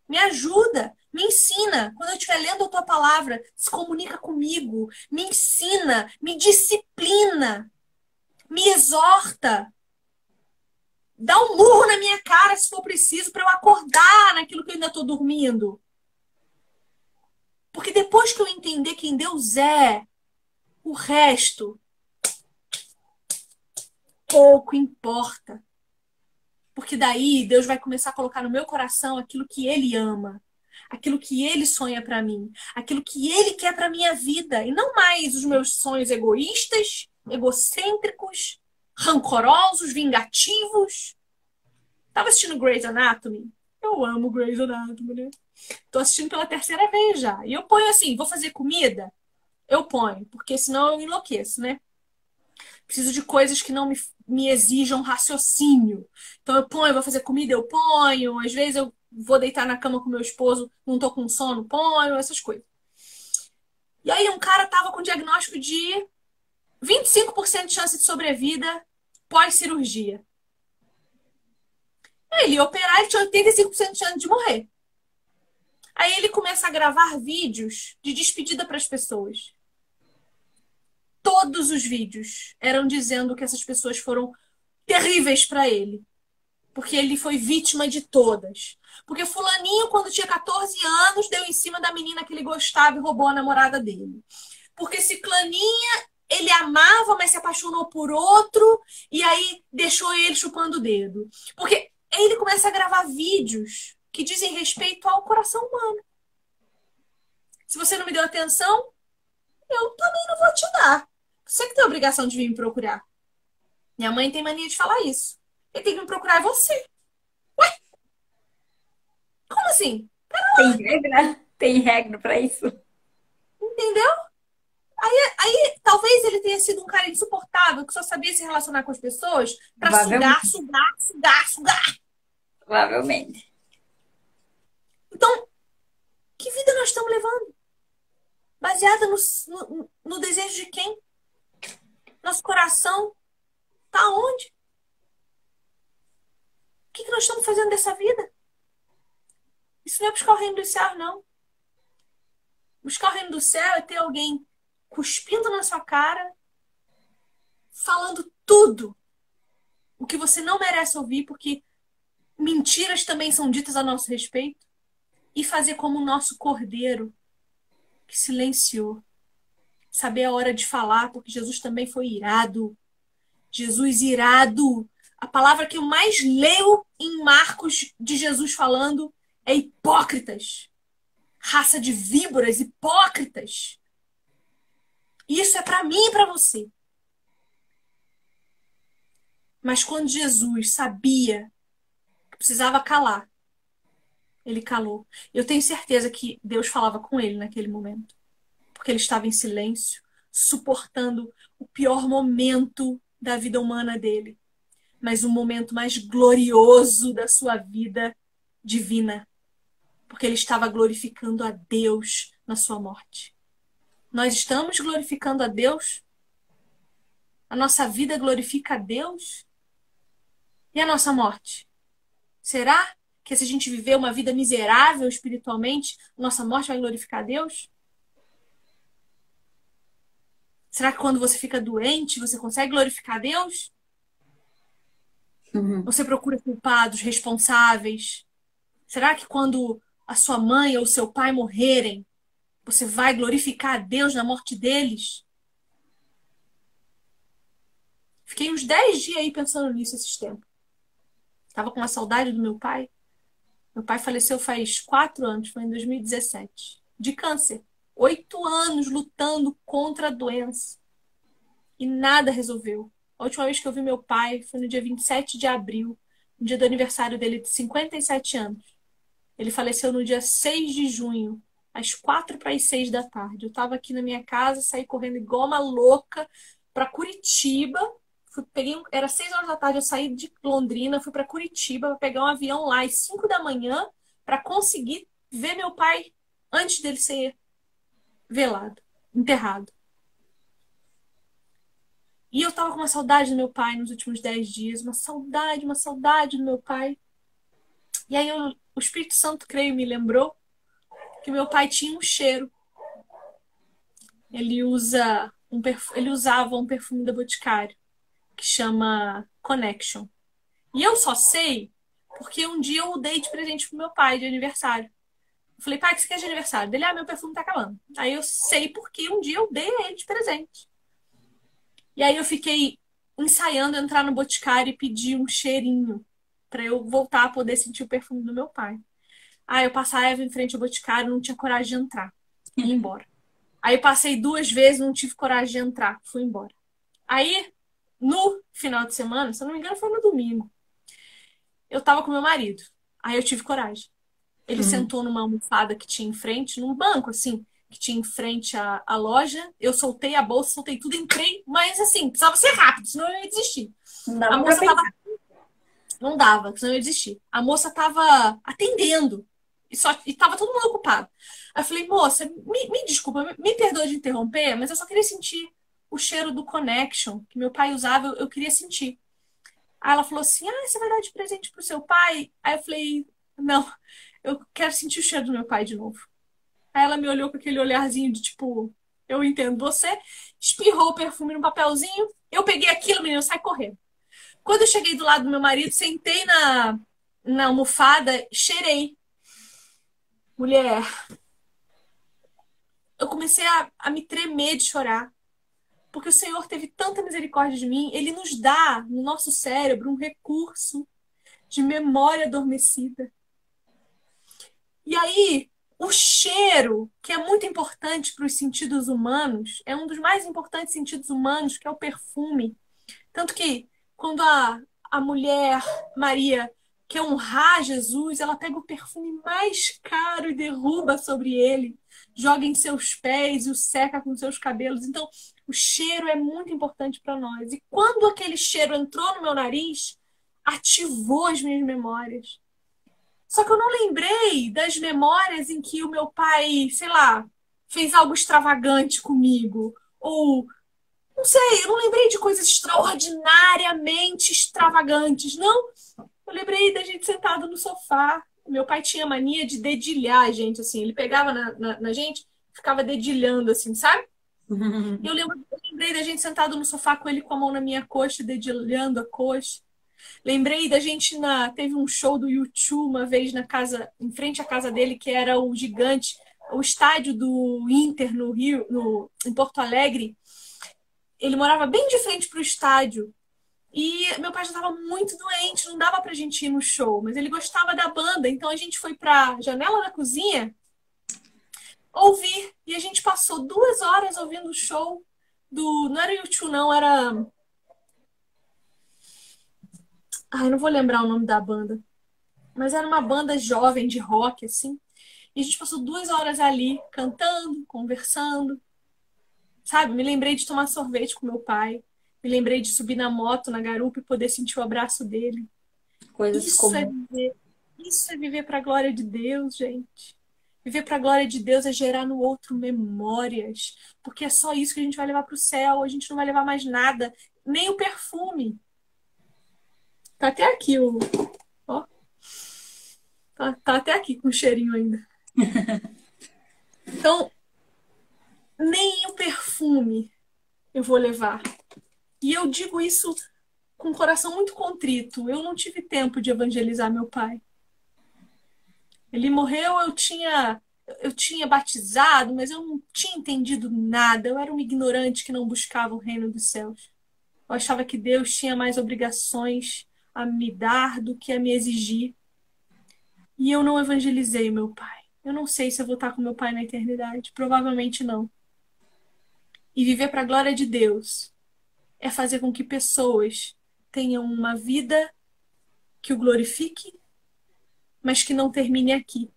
Me ajuda, me ensina. Quando eu estiver lendo a tua palavra, se comunica comigo, me ensina, me disciplina, me exorta. Dá um murro na minha cara se for preciso para eu acordar naquilo que eu ainda estou dormindo. Porque depois que eu entender quem Deus é, o resto pouco importa. Porque daí Deus vai começar a colocar no meu coração aquilo que Ele ama, aquilo que Ele sonha para mim, aquilo que Ele quer para minha vida, e não mais os meus sonhos egoístas, egocêntricos, rancorosos, vingativos. Tava assistindo Grey's Anatomy. Eu amo Grey's Anatomy, né? Tô assistindo pela terceira vez já. E eu ponho assim, vou fazer comida? Eu ponho, porque senão eu enlouqueço, né? Preciso de coisas que não me, me exijam raciocínio. Então eu ponho, vou fazer comida, eu ponho. Às vezes eu vou deitar na cama com meu esposo, não tô com sono, ponho, essas coisas. E aí um cara tava com diagnóstico de 25% de chance de sobrevida pós-cirurgia. Ele ia operar, ele tinha 85% de chance de morrer. Aí ele começa a gravar vídeos de despedida para as pessoas todos os vídeos eram dizendo que essas pessoas foram terríveis para ele. Porque ele foi vítima de todas. Porque Fulaninho, quando tinha 14 anos, deu em cima da menina que ele gostava e roubou a namorada dele. Porque Ciclaninha, ele amava, mas se apaixonou por outro e aí deixou ele chupando o dedo. Porque ele começa a gravar vídeos que dizem respeito ao coração humano. Se você não me deu atenção, eu também não vou te dar. Você que tem a obrigação de vir me procurar. Minha mãe tem mania de falar isso. Ele tem que me procurar é você. Ué? Como assim? Tem regra? Tem regra pra isso? Entendeu? Aí, aí talvez ele tenha sido um cara insuportável que só sabia se relacionar com as pessoas pra sugar, sugar, sugar, sugar. Provavelmente. Então, que vida nós estamos levando? Baseada no, no, no desejo de quem? Nosso coração está onde? O que, que nós estamos fazendo dessa vida? Isso não é buscar o reino dos céus, não. Buscar o reino do céu é ter alguém cuspindo na sua cara, falando tudo o que você não merece ouvir, porque mentiras também são ditas a nosso respeito, e fazer como o nosso cordeiro que silenciou saber a hora de falar, porque Jesus também foi irado. Jesus irado. A palavra que eu mais leio em Marcos de Jesus falando é hipócritas. Raça de víboras, hipócritas. Isso é para mim e para você. Mas quando Jesus sabia precisava calar. Ele calou. Eu tenho certeza que Deus falava com ele naquele momento. Porque ele estava em silêncio, suportando o pior momento da vida humana dele, mas o momento mais glorioso da sua vida divina. Porque ele estava glorificando a Deus na sua morte. Nós estamos glorificando a Deus? A nossa vida glorifica a Deus? E a nossa morte? Será que se a gente viver uma vida miserável espiritualmente, nossa morte vai glorificar a Deus? Será que quando você fica doente, você consegue glorificar a Deus? Uhum. Você procura culpados, responsáveis? Será que quando a sua mãe ou seu pai morrerem, você vai glorificar a Deus na morte deles? Fiquei uns 10 dias aí pensando nisso esses tempos. Estava com uma saudade do meu pai. Meu pai faleceu faz quatro anos, foi em 2017, de câncer. Oito anos lutando contra a doença. E nada resolveu. A última vez que eu vi meu pai foi no dia 27 de abril, no dia do aniversário dele de 57 anos. Ele faleceu no dia 6 de junho, às quatro para as seis da tarde. Eu estava aqui na minha casa, saí correndo igual uma louca para Curitiba. Fui, peguei um, era seis horas da tarde, eu saí de Londrina, fui para Curitiba para pegar um avião lá às cinco da manhã para conseguir ver meu pai antes dele ser velado, enterrado. E eu tava com uma saudade do meu pai nos últimos dez dias, uma saudade, uma saudade do meu pai. E aí eu, o Espírito Santo, creio, me lembrou que meu pai tinha um cheiro. Ele usa um ele usava um perfume da Boticário que chama Connection. E eu só sei porque um dia eu dei de presente pro meu pai de aniversário. Eu falei, pai, o que você quer de aniversário? Dele, ah, meu perfume tá acabando. Aí eu sei porque um dia eu dei a ele de presente. E aí eu fiquei ensaiando entrar no Boticário e pedir um cheirinho para eu voltar a poder sentir o perfume do meu pai. Aí eu passava em frente ao Boticário, não tinha coragem de entrar. Ia embora. Aí passei duas vezes, não tive coragem de entrar, fui embora. Aí, no final de semana, se eu não me engano, foi no domingo. Eu tava com meu marido. Aí eu tive coragem. Ele uhum. sentou numa almofada que tinha em frente, num banco, assim, que tinha em frente à, à loja. Eu soltei a bolsa, soltei tudo, entrei, mas assim, precisava ser rápido, senão eu ia desistir. Não a moça tava. Não dava, senão eu ia desistir. A moça tava atendendo. E, só, e tava todo mundo ocupado. Aí eu falei, moça, me, me desculpa, me, me perdoa de interromper, mas eu só queria sentir o cheiro do Connection que meu pai usava, eu, eu queria sentir. Aí ela falou assim: Ah, você vai dar de presente pro seu pai? Aí eu falei: Não, eu quero sentir o cheiro do meu pai de novo. Aí ela me olhou com aquele olharzinho de tipo: Eu entendo você. Espirrou o perfume no papelzinho. Eu peguei aquilo, menino, sai correndo. Quando eu cheguei do lado do meu marido, sentei na, na almofada, cheirei. Mulher, eu comecei a, a me tremer de chorar. Porque o Senhor teve tanta misericórdia de mim, ele nos dá no nosso cérebro um recurso de memória adormecida. E aí, o cheiro, que é muito importante para os sentidos humanos, é um dos mais importantes sentidos humanos, que é o perfume. Tanto que quando a, a mulher Maria quer honrar Jesus, ela pega o perfume mais caro e derruba sobre ele, joga em seus pés e o seca com seus cabelos. Então, o cheiro é muito importante para nós. E quando aquele cheiro entrou no meu nariz, ativou as minhas memórias. Só que eu não lembrei das memórias em que o meu pai, sei lá, fez algo extravagante comigo. Ou, não sei, eu não lembrei de coisas extraordinariamente extravagantes. Não. Eu lembrei da gente sentado no sofá. Meu pai tinha mania de dedilhar a gente, assim. Ele pegava na, na, na gente, ficava dedilhando, assim, sabe? E *laughs* eu, lembro, eu lembrei da gente sentado no sofá com ele com a mão na minha coxa, dedilhando a coxa. Lembrei da gente na. Teve um show do YouTube uma vez na casa, em frente à casa dele, que era o gigante, o estádio do Inter no Rio, no, em Porto Alegre. Ele morava bem de frente para o estádio. E meu pai já estava muito doente, não dava pra gente ir no show, mas ele gostava da banda, então a gente foi pra janela da cozinha ouvir. E a gente passou duas horas ouvindo o show do. Não era YouTube, não, era. Ai, não vou lembrar o nome da banda. Mas era uma banda jovem de rock, assim. E a gente passou duas horas ali, cantando, conversando. Sabe? Me lembrei de tomar sorvete com meu pai. Me lembrei de subir na moto, na garupa e poder sentir o abraço dele. Coisas Isso como. é viver. Isso é viver para a glória de Deus, gente. Viver para a glória de Deus é gerar no outro memórias, porque é só isso que a gente vai levar para o céu. A gente não vai levar mais nada, nem o perfume. Tá até aqui o, ó, tá, tá até aqui com o cheirinho ainda. *laughs* Então, nem o perfume eu vou levar. E eu digo isso com o coração muito contrito. Eu não tive tempo de evangelizar meu pai. Ele morreu, eu tinha eu tinha batizado, mas eu não tinha entendido nada. Eu era um ignorante que não buscava o reino dos céus. Eu achava que Deus tinha mais obrigações a me dar do que a me exigir. E eu não evangelizei meu pai. Eu não sei se eu vou estar com meu pai na eternidade. Provavelmente não. E viver para a glória de Deus é fazer com que pessoas tenham uma vida que o glorifique, mas que não termine aqui.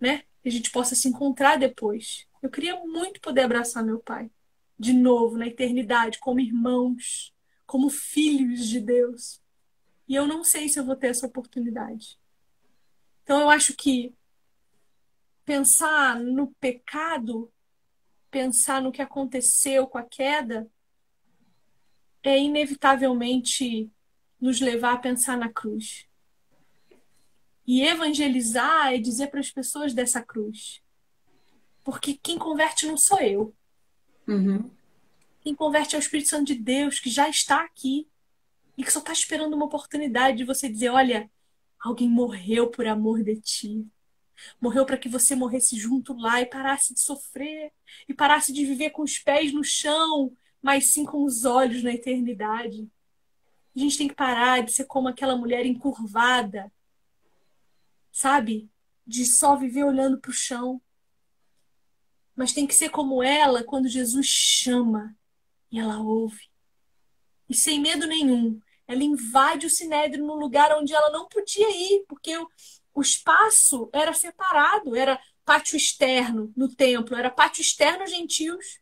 Né? Que a gente possa se encontrar depois. Eu queria muito poder abraçar meu pai de novo na eternidade, como irmãos, como filhos de Deus. E eu não sei se eu vou ter essa oportunidade. Então eu acho que pensar no pecado, pensar no que aconteceu com a queda, é inevitavelmente nos levar a pensar na cruz. E evangelizar é dizer para as pessoas dessa cruz. Porque quem converte não sou eu. Uhum. Quem converte é o Espírito Santo de Deus, que já está aqui e que só está esperando uma oportunidade de você dizer: olha, alguém morreu por amor de ti. Morreu para que você morresse junto lá e parasse de sofrer e parasse de viver com os pés no chão, mas sim com os olhos na eternidade. A gente tem que parar de ser como aquela mulher encurvada, sabe? De só viver olhando para o chão. Mas tem que ser como ela quando Jesus chama e ela ouve. E sem medo nenhum, ela invade o sinédrio no lugar onde ela não podia ir, porque o, o espaço era separado, era pátio externo no templo, era pátio externo gentios.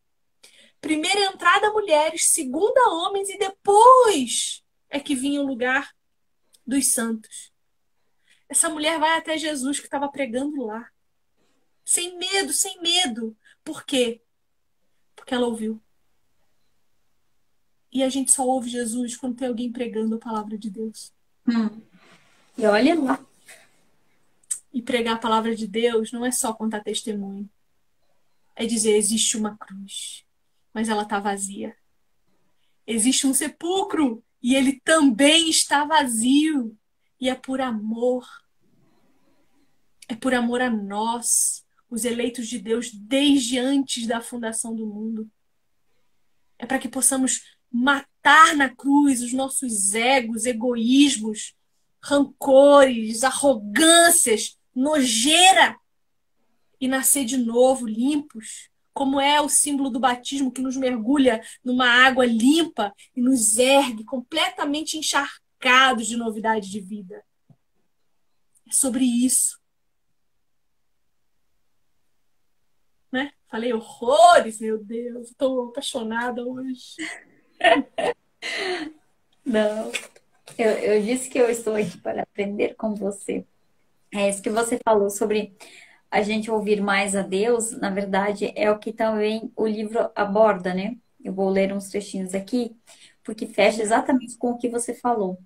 Primeira entrada mulheres, segunda homens e depois é que vinha o lugar dos santos. Essa mulher vai até Jesus que estava pregando lá. Sem medo, sem medo. Por quê? Porque ela ouviu. E a gente só ouve Jesus quando tem alguém pregando a palavra de Deus. Hum. E olha lá. E pregar a palavra de Deus não é só contar testemunho. É dizer: existe uma cruz, mas ela está vazia. Existe um sepulcro e ele também está vazio. E é por amor. É por amor a nós, os eleitos de Deus, desde antes da fundação do mundo. É para que possamos matar na cruz os nossos egos, egoísmos, rancores, arrogâncias, nojeira e nascer de novo limpos, como é o símbolo do batismo que nos mergulha numa água limpa e nos ergue completamente encharcados de novidade de vida. É sobre isso. Né? Falei horrores, meu Deus, estou apaixonada hoje. *laughs* Não. Eu, eu disse que eu estou aqui para aprender com você. É isso que você falou sobre a gente ouvir mais a Deus, na verdade, é o que também o livro aborda, né? Eu vou ler uns trechinhos aqui, porque fecha exatamente com o que você falou.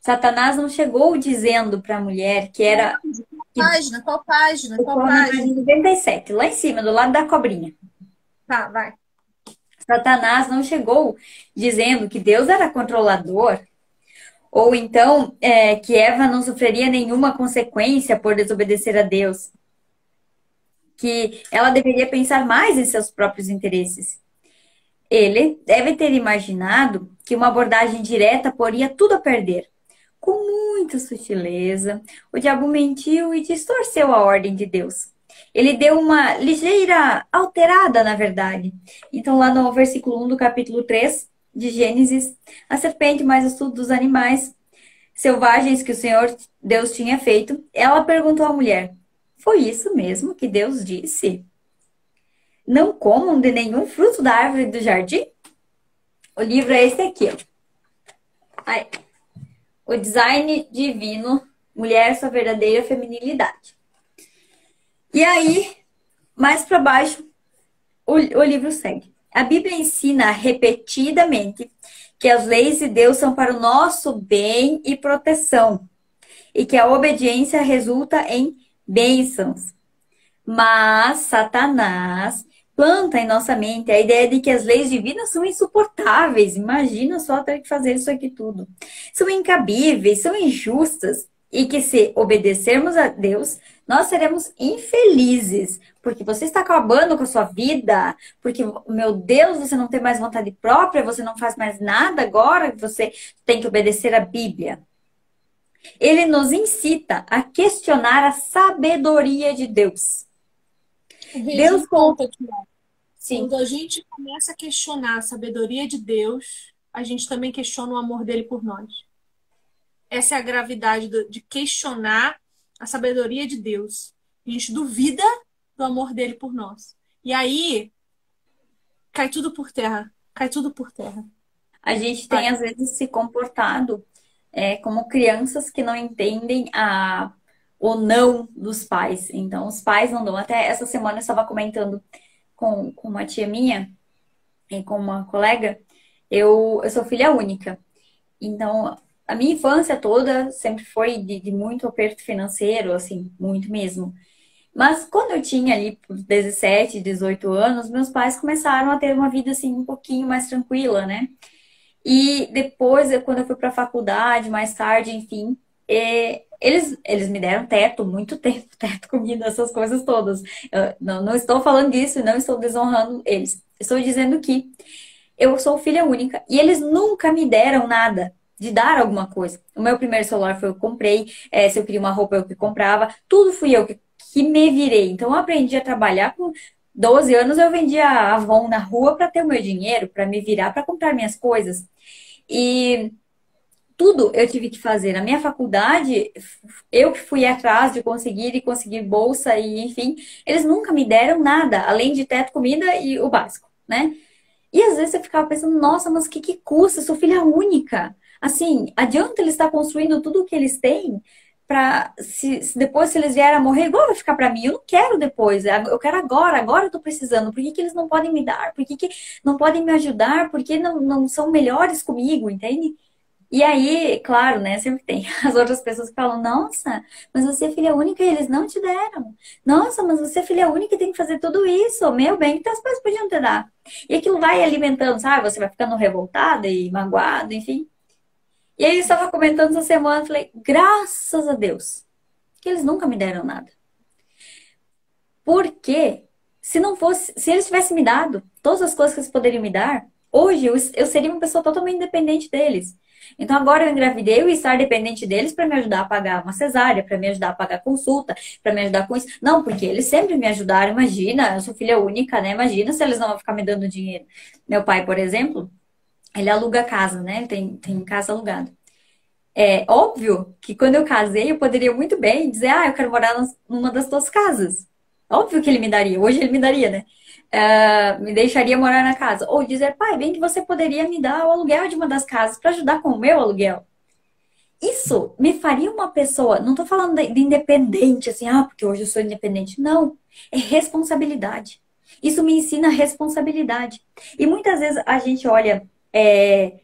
Satanás não chegou dizendo para a mulher que era. Qual página? Qual página? Qual página? 97, lá em cima, do lado da cobrinha. Tá, vai. Satanás não chegou dizendo que Deus era controlador, ou então é, que Eva não sofreria nenhuma consequência por desobedecer a Deus, que ela deveria pensar mais em seus próprios interesses. Ele deve ter imaginado que uma abordagem direta poria tudo a perder. Com muita sutileza, o diabo mentiu e distorceu a ordem de Deus. Ele deu uma ligeira alterada, na verdade. Então, lá no versículo 1 do capítulo 3 de Gênesis, a serpente, mais estudo dos animais, selvagens que o Senhor Deus tinha feito, ela perguntou à mulher: Foi isso mesmo que Deus disse? Não comam de nenhum fruto da árvore do jardim? O livro é esse aqui, ó. O design divino, mulher, sua verdadeira feminilidade. E aí, mais para baixo, o, o livro segue. A Bíblia ensina repetidamente que as leis de Deus são para o nosso bem e proteção, e que a obediência resulta em bênçãos. Mas Satanás planta em nossa mente a ideia de que as leis divinas são insuportáveis. Imagina só ter que fazer isso aqui tudo. São incabíveis, são injustas e que se obedecermos a Deus, nós seremos infelizes, porque você está acabando com a sua vida, porque, meu Deus, você não tem mais vontade própria, você não faz mais nada agora, você tem que obedecer a Bíblia. Ele nos incita a questionar a sabedoria de Deus. Deus conta que Sim. quando a gente começa a questionar a sabedoria de Deus, a gente também questiona o amor dele por nós. Essa é a gravidade de questionar a sabedoria de Deus. A gente duvida do amor dele por nós. E aí cai tudo por terra. Cai tudo por terra. A gente tem, às vezes, se comportado é, como crianças que não entendem a, o não dos pais. Então, os pais não dão. Até essa semana eu estava comentando com, com uma tia minha e com uma colega. Eu, eu sou filha única. Então, a minha infância toda sempre foi de, de, muito aperto financeiro, assim, muito mesmo. Mas quando eu tinha ali por 17, 18 anos, meus pais começaram a ter uma vida assim um pouquinho mais tranquila, né? E depois, quando eu fui para a faculdade, mais tarde, enfim, é, eles, eles me deram teto, muito *laughs* tempo, teto, comida, essas coisas todas. Eu não, não estou falando disso, não estou desonrando eles. Estou dizendo que eu sou filha única e eles nunca me deram nada de dar alguma coisa. O meu primeiro celular foi eu que comprei, é, se eu queria uma roupa eu que comprava, tudo fui eu que, que me virei. Então eu aprendi a trabalhar com 12 anos, eu vendia Avon na rua para ter o meu dinheiro, para me virar, para comprar minhas coisas. E tudo eu tive que fazer. Na minha faculdade, eu que fui atrás de conseguir e conseguir bolsa e enfim, eles nunca me deram nada, além de teto, comida e o básico, né? E às vezes eu ficava pensando, nossa, mas o que, que custa? Eu sou filha única. Assim, adianta eles estar construindo tudo o que eles têm para se, se, depois se eles vierem a morrer, igual vai ficar para mim. Eu não quero depois, eu quero agora, agora eu tô precisando. Por que, que eles não podem me dar? Por que, que não podem me ajudar? Por que não, não são melhores comigo, entende? E aí, claro, né, sempre tem *laughs* as outras pessoas que falam, nossa, mas você é filha única e eles não te deram. Nossa, mas você é filha única e tem que fazer tudo isso. Meu bem, que as pais podiam te dar. E aquilo vai alimentando, sabe? Você vai ficando revoltada e magoada, enfim. E aí eu estava comentando essa semana, falei, graças a Deus, que eles nunca me deram nada. Porque se não fosse, se eles tivessem me dado todas as coisas que eles poderiam me dar, hoje eu, eu seria uma pessoa totalmente independente deles. Então agora eu engravidei e estar dependente deles para me ajudar a pagar uma cesárea, para me ajudar a pagar consulta, para me ajudar com isso. Não, porque eles sempre me ajudaram. Imagina, eu sou filha única, né? Imagina se eles não vão ficar me dando dinheiro. Meu pai, por exemplo, ele aluga casa, né? Tem, tem casa alugada. É óbvio que quando eu casei, eu poderia muito bem dizer, ah, eu quero morar numa das tuas casas. Óbvio que ele me daria, hoje ele me daria, né? Uh, me deixaria morar na casa. Ou dizer, pai, bem que você poderia me dar o aluguel de uma das casas para ajudar com o meu aluguel. Isso me faria uma pessoa, não estou falando de, de independente, assim, ah, porque hoje eu sou independente. Não, é responsabilidade. Isso me ensina responsabilidade. E muitas vezes a gente olha é,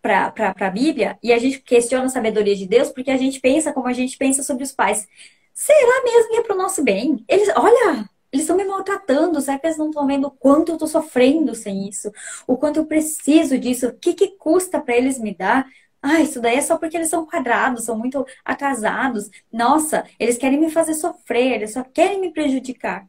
para a Bíblia e a gente questiona a sabedoria de Deus porque a gente pensa como a gente pensa sobre os pais. Será mesmo que é para o nosso bem? Eles, olha, eles estão me maltratando. Será que eles não estão vendo o quanto eu estou sofrendo sem isso? O quanto eu preciso disso? O que, que custa para eles me dar? Ah, isso daí é só porque eles são quadrados, são muito atrasados. Nossa, eles querem me fazer sofrer, eles só querem me prejudicar.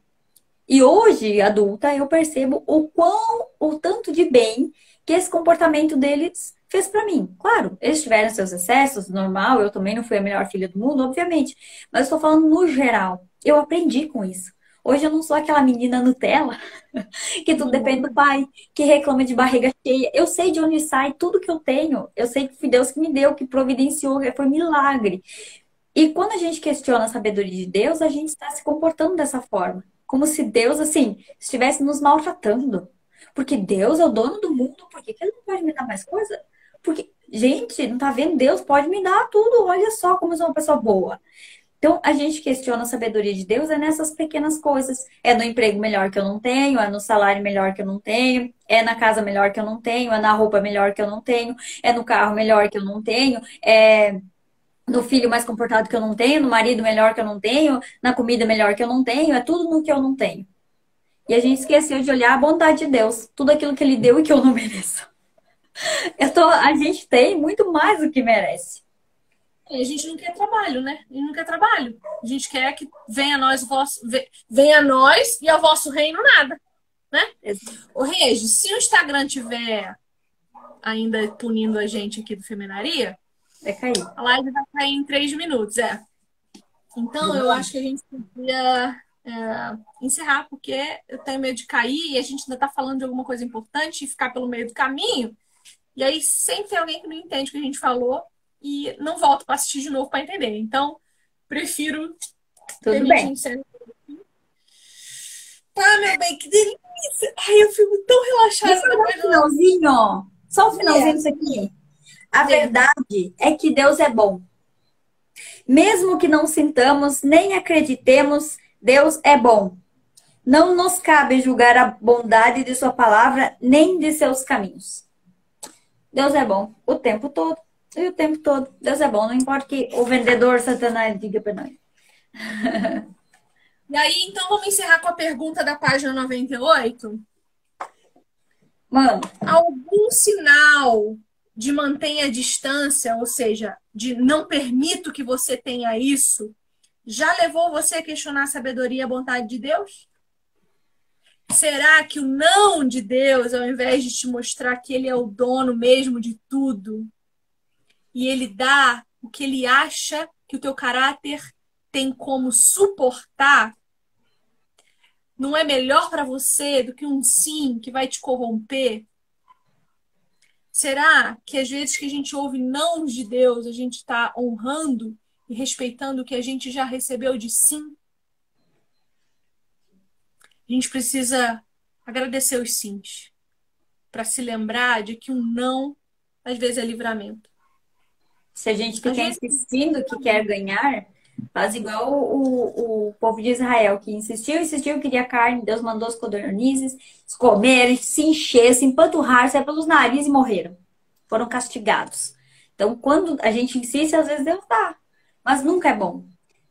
E hoje, adulta, eu percebo o quão, o tanto de bem que esse comportamento deles fez para mim. Claro, eles tiveram seus excessos, normal, eu também não fui a melhor filha do mundo, obviamente. Mas estou falando no geral. Eu aprendi com isso. Hoje eu não sou aquela menina Nutella *laughs* que tudo depende do pai, que reclama de barriga cheia. Eu sei de onde sai tudo que eu tenho. Eu sei que foi Deus que me deu, que providenciou, foi milagre. E quando a gente questiona a sabedoria de Deus, a gente está se comportando dessa forma. Como se Deus, assim, estivesse nos maltratando. Porque Deus é o dono do mundo, por que ele não pode me dar mais coisa? Porque, gente, não tá vendo? Deus pode me dar tudo. Olha só como eu sou uma pessoa boa. Então, a gente questiona a sabedoria de Deus é nessas pequenas coisas. É no emprego melhor que eu não tenho, é no salário melhor que eu não tenho, é na casa melhor que eu não tenho, é na roupa melhor que eu não tenho, é no carro melhor que eu não tenho, é no filho mais comportado que eu não tenho, no marido melhor que eu não tenho, na comida melhor que eu não tenho, é tudo no que eu não tenho. E a gente esqueceu de olhar a bondade de Deus, tudo aquilo que ele deu e que eu não *laughs* mereço. Eu tô, a gente tem muito mais do que merece. E a gente não quer trabalho, né? A gente não quer trabalho. A gente quer que venha a nós o vosso, venha a nós e ao vosso reino nada, né? O Regis, se o Instagram tiver ainda punindo a gente aqui do Feminaria, vai cair. A live vai cair em três minutos, é. Então, eu acho que a gente podia é, encerrar, porque eu tenho medo de cair e a gente ainda está falando de alguma coisa importante e ficar pelo meio do caminho. E aí sempre tem alguém que não entende o que a gente falou e não volto para assistir de novo para entender. Então, prefiro. Tudo bem. Tá, meu bem, que delícia! Ai, eu fico tão relaxada. Só um finalzinho, só um finalzinho disso aqui. A verdade é que Deus é bom. Mesmo que não sintamos nem acreditemos, Deus é bom. Não nos cabe julgar a bondade de Sua palavra nem de seus caminhos. Deus é bom o tempo todo. E o tempo todo. Deus é bom, não importa que o vendedor Satanás diga para nós. E aí, então, vamos encerrar com a pergunta da página 98. Mano. Algum sinal de mantenha a distância, ou seja, de não permito que você tenha isso, já levou você a questionar a sabedoria e a vontade de Deus? Será que o não de Deus, ao invés de te mostrar que Ele é o dono mesmo de tudo, e ele dá o que ele acha que o teu caráter tem como suportar, não é melhor para você do que um sim que vai te corromper? Será que às vezes que a gente ouve não de Deus, a gente está honrando e respeitando o que a gente já recebeu de sim? A gente precisa agradecer os sims para se lembrar de que um não às vezes é livramento. Se a gente ficar insistindo que quer ganhar, faz igual o, o povo de Israel, que insistiu, insistiu, queria carne, Deus mandou os codornizes comerem, se encher, se empanturrar, sair pelos narizes e morreram. Foram castigados. Então, quando a gente insiste, às vezes Deus dá. Mas nunca é bom.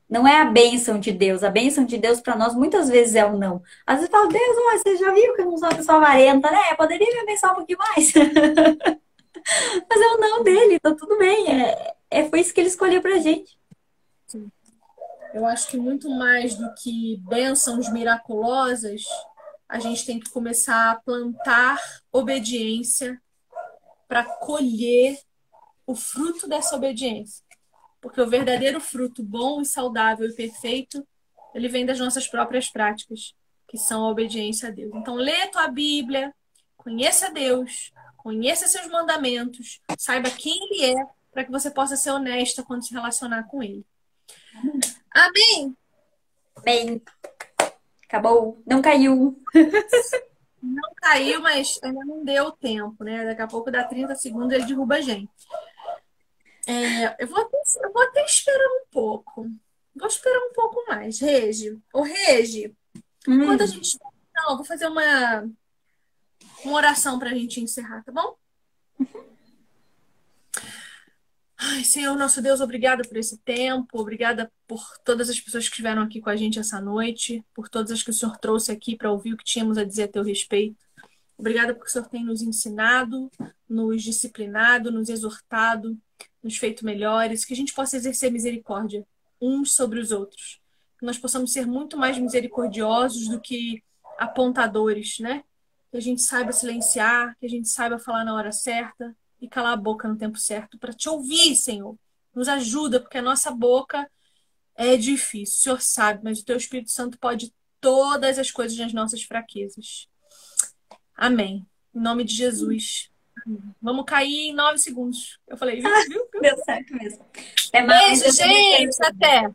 Não é a bênção de Deus. A bênção de Deus para nós muitas vezes é o não. Às vezes fala, Deus, você já viu que eu não sou uma pessoa avarenta, né? Poderia me abençoar um pouquinho mais. *laughs* Mas é o não dele, tá tudo bem. É, é, foi isso que ele escolheu pra gente. Eu acho que muito mais do que bênçãos miraculosas, a gente tem que começar a plantar obediência para colher o fruto dessa obediência. Porque o verdadeiro fruto bom e saudável e perfeito, ele vem das nossas próprias práticas, que são a obediência a Deus. Então, lê a tua Bíblia, conheça Deus, Conheça seus mandamentos, saiba quem ele é, para que você possa ser honesta quando se relacionar com ele. Amém? Bem, acabou. Não caiu. Não caiu, mas ainda não deu tempo, né? Daqui a pouco dá 30 segundos ele derruba a gente. É, eu, vou até, eu vou até esperar um pouco. Vou esperar um pouco mais. Regi. Ô, Regi, hum. quando a gente. Não, eu vou fazer uma uma oração para a gente encerrar, tá bom? Ai, Senhor, nosso Deus, obrigada por esse tempo, obrigada por todas as pessoas que estiveram aqui com a gente essa noite, por todas as que o Senhor trouxe aqui para ouvir o que tínhamos a dizer a teu respeito. Obrigada porque o Senhor tem nos ensinado, nos disciplinado, nos exortado, nos feito melhores, que a gente possa exercer misericórdia uns sobre os outros. Que nós possamos ser muito mais misericordiosos do que apontadores, né? que a gente saiba silenciar, que a gente saiba falar na hora certa e calar a boca no tempo certo para te ouvir, Senhor. Nos ajuda, porque a nossa boca é difícil, o Senhor sabe, mas o teu Espírito Santo pode todas as coisas nas nossas fraquezas. Amém. Em nome de Jesus. Vamos cair em nove segundos. Eu falei, *laughs* viu? viu? Deu certo mesmo. Até mais. Beijo, gente. Até.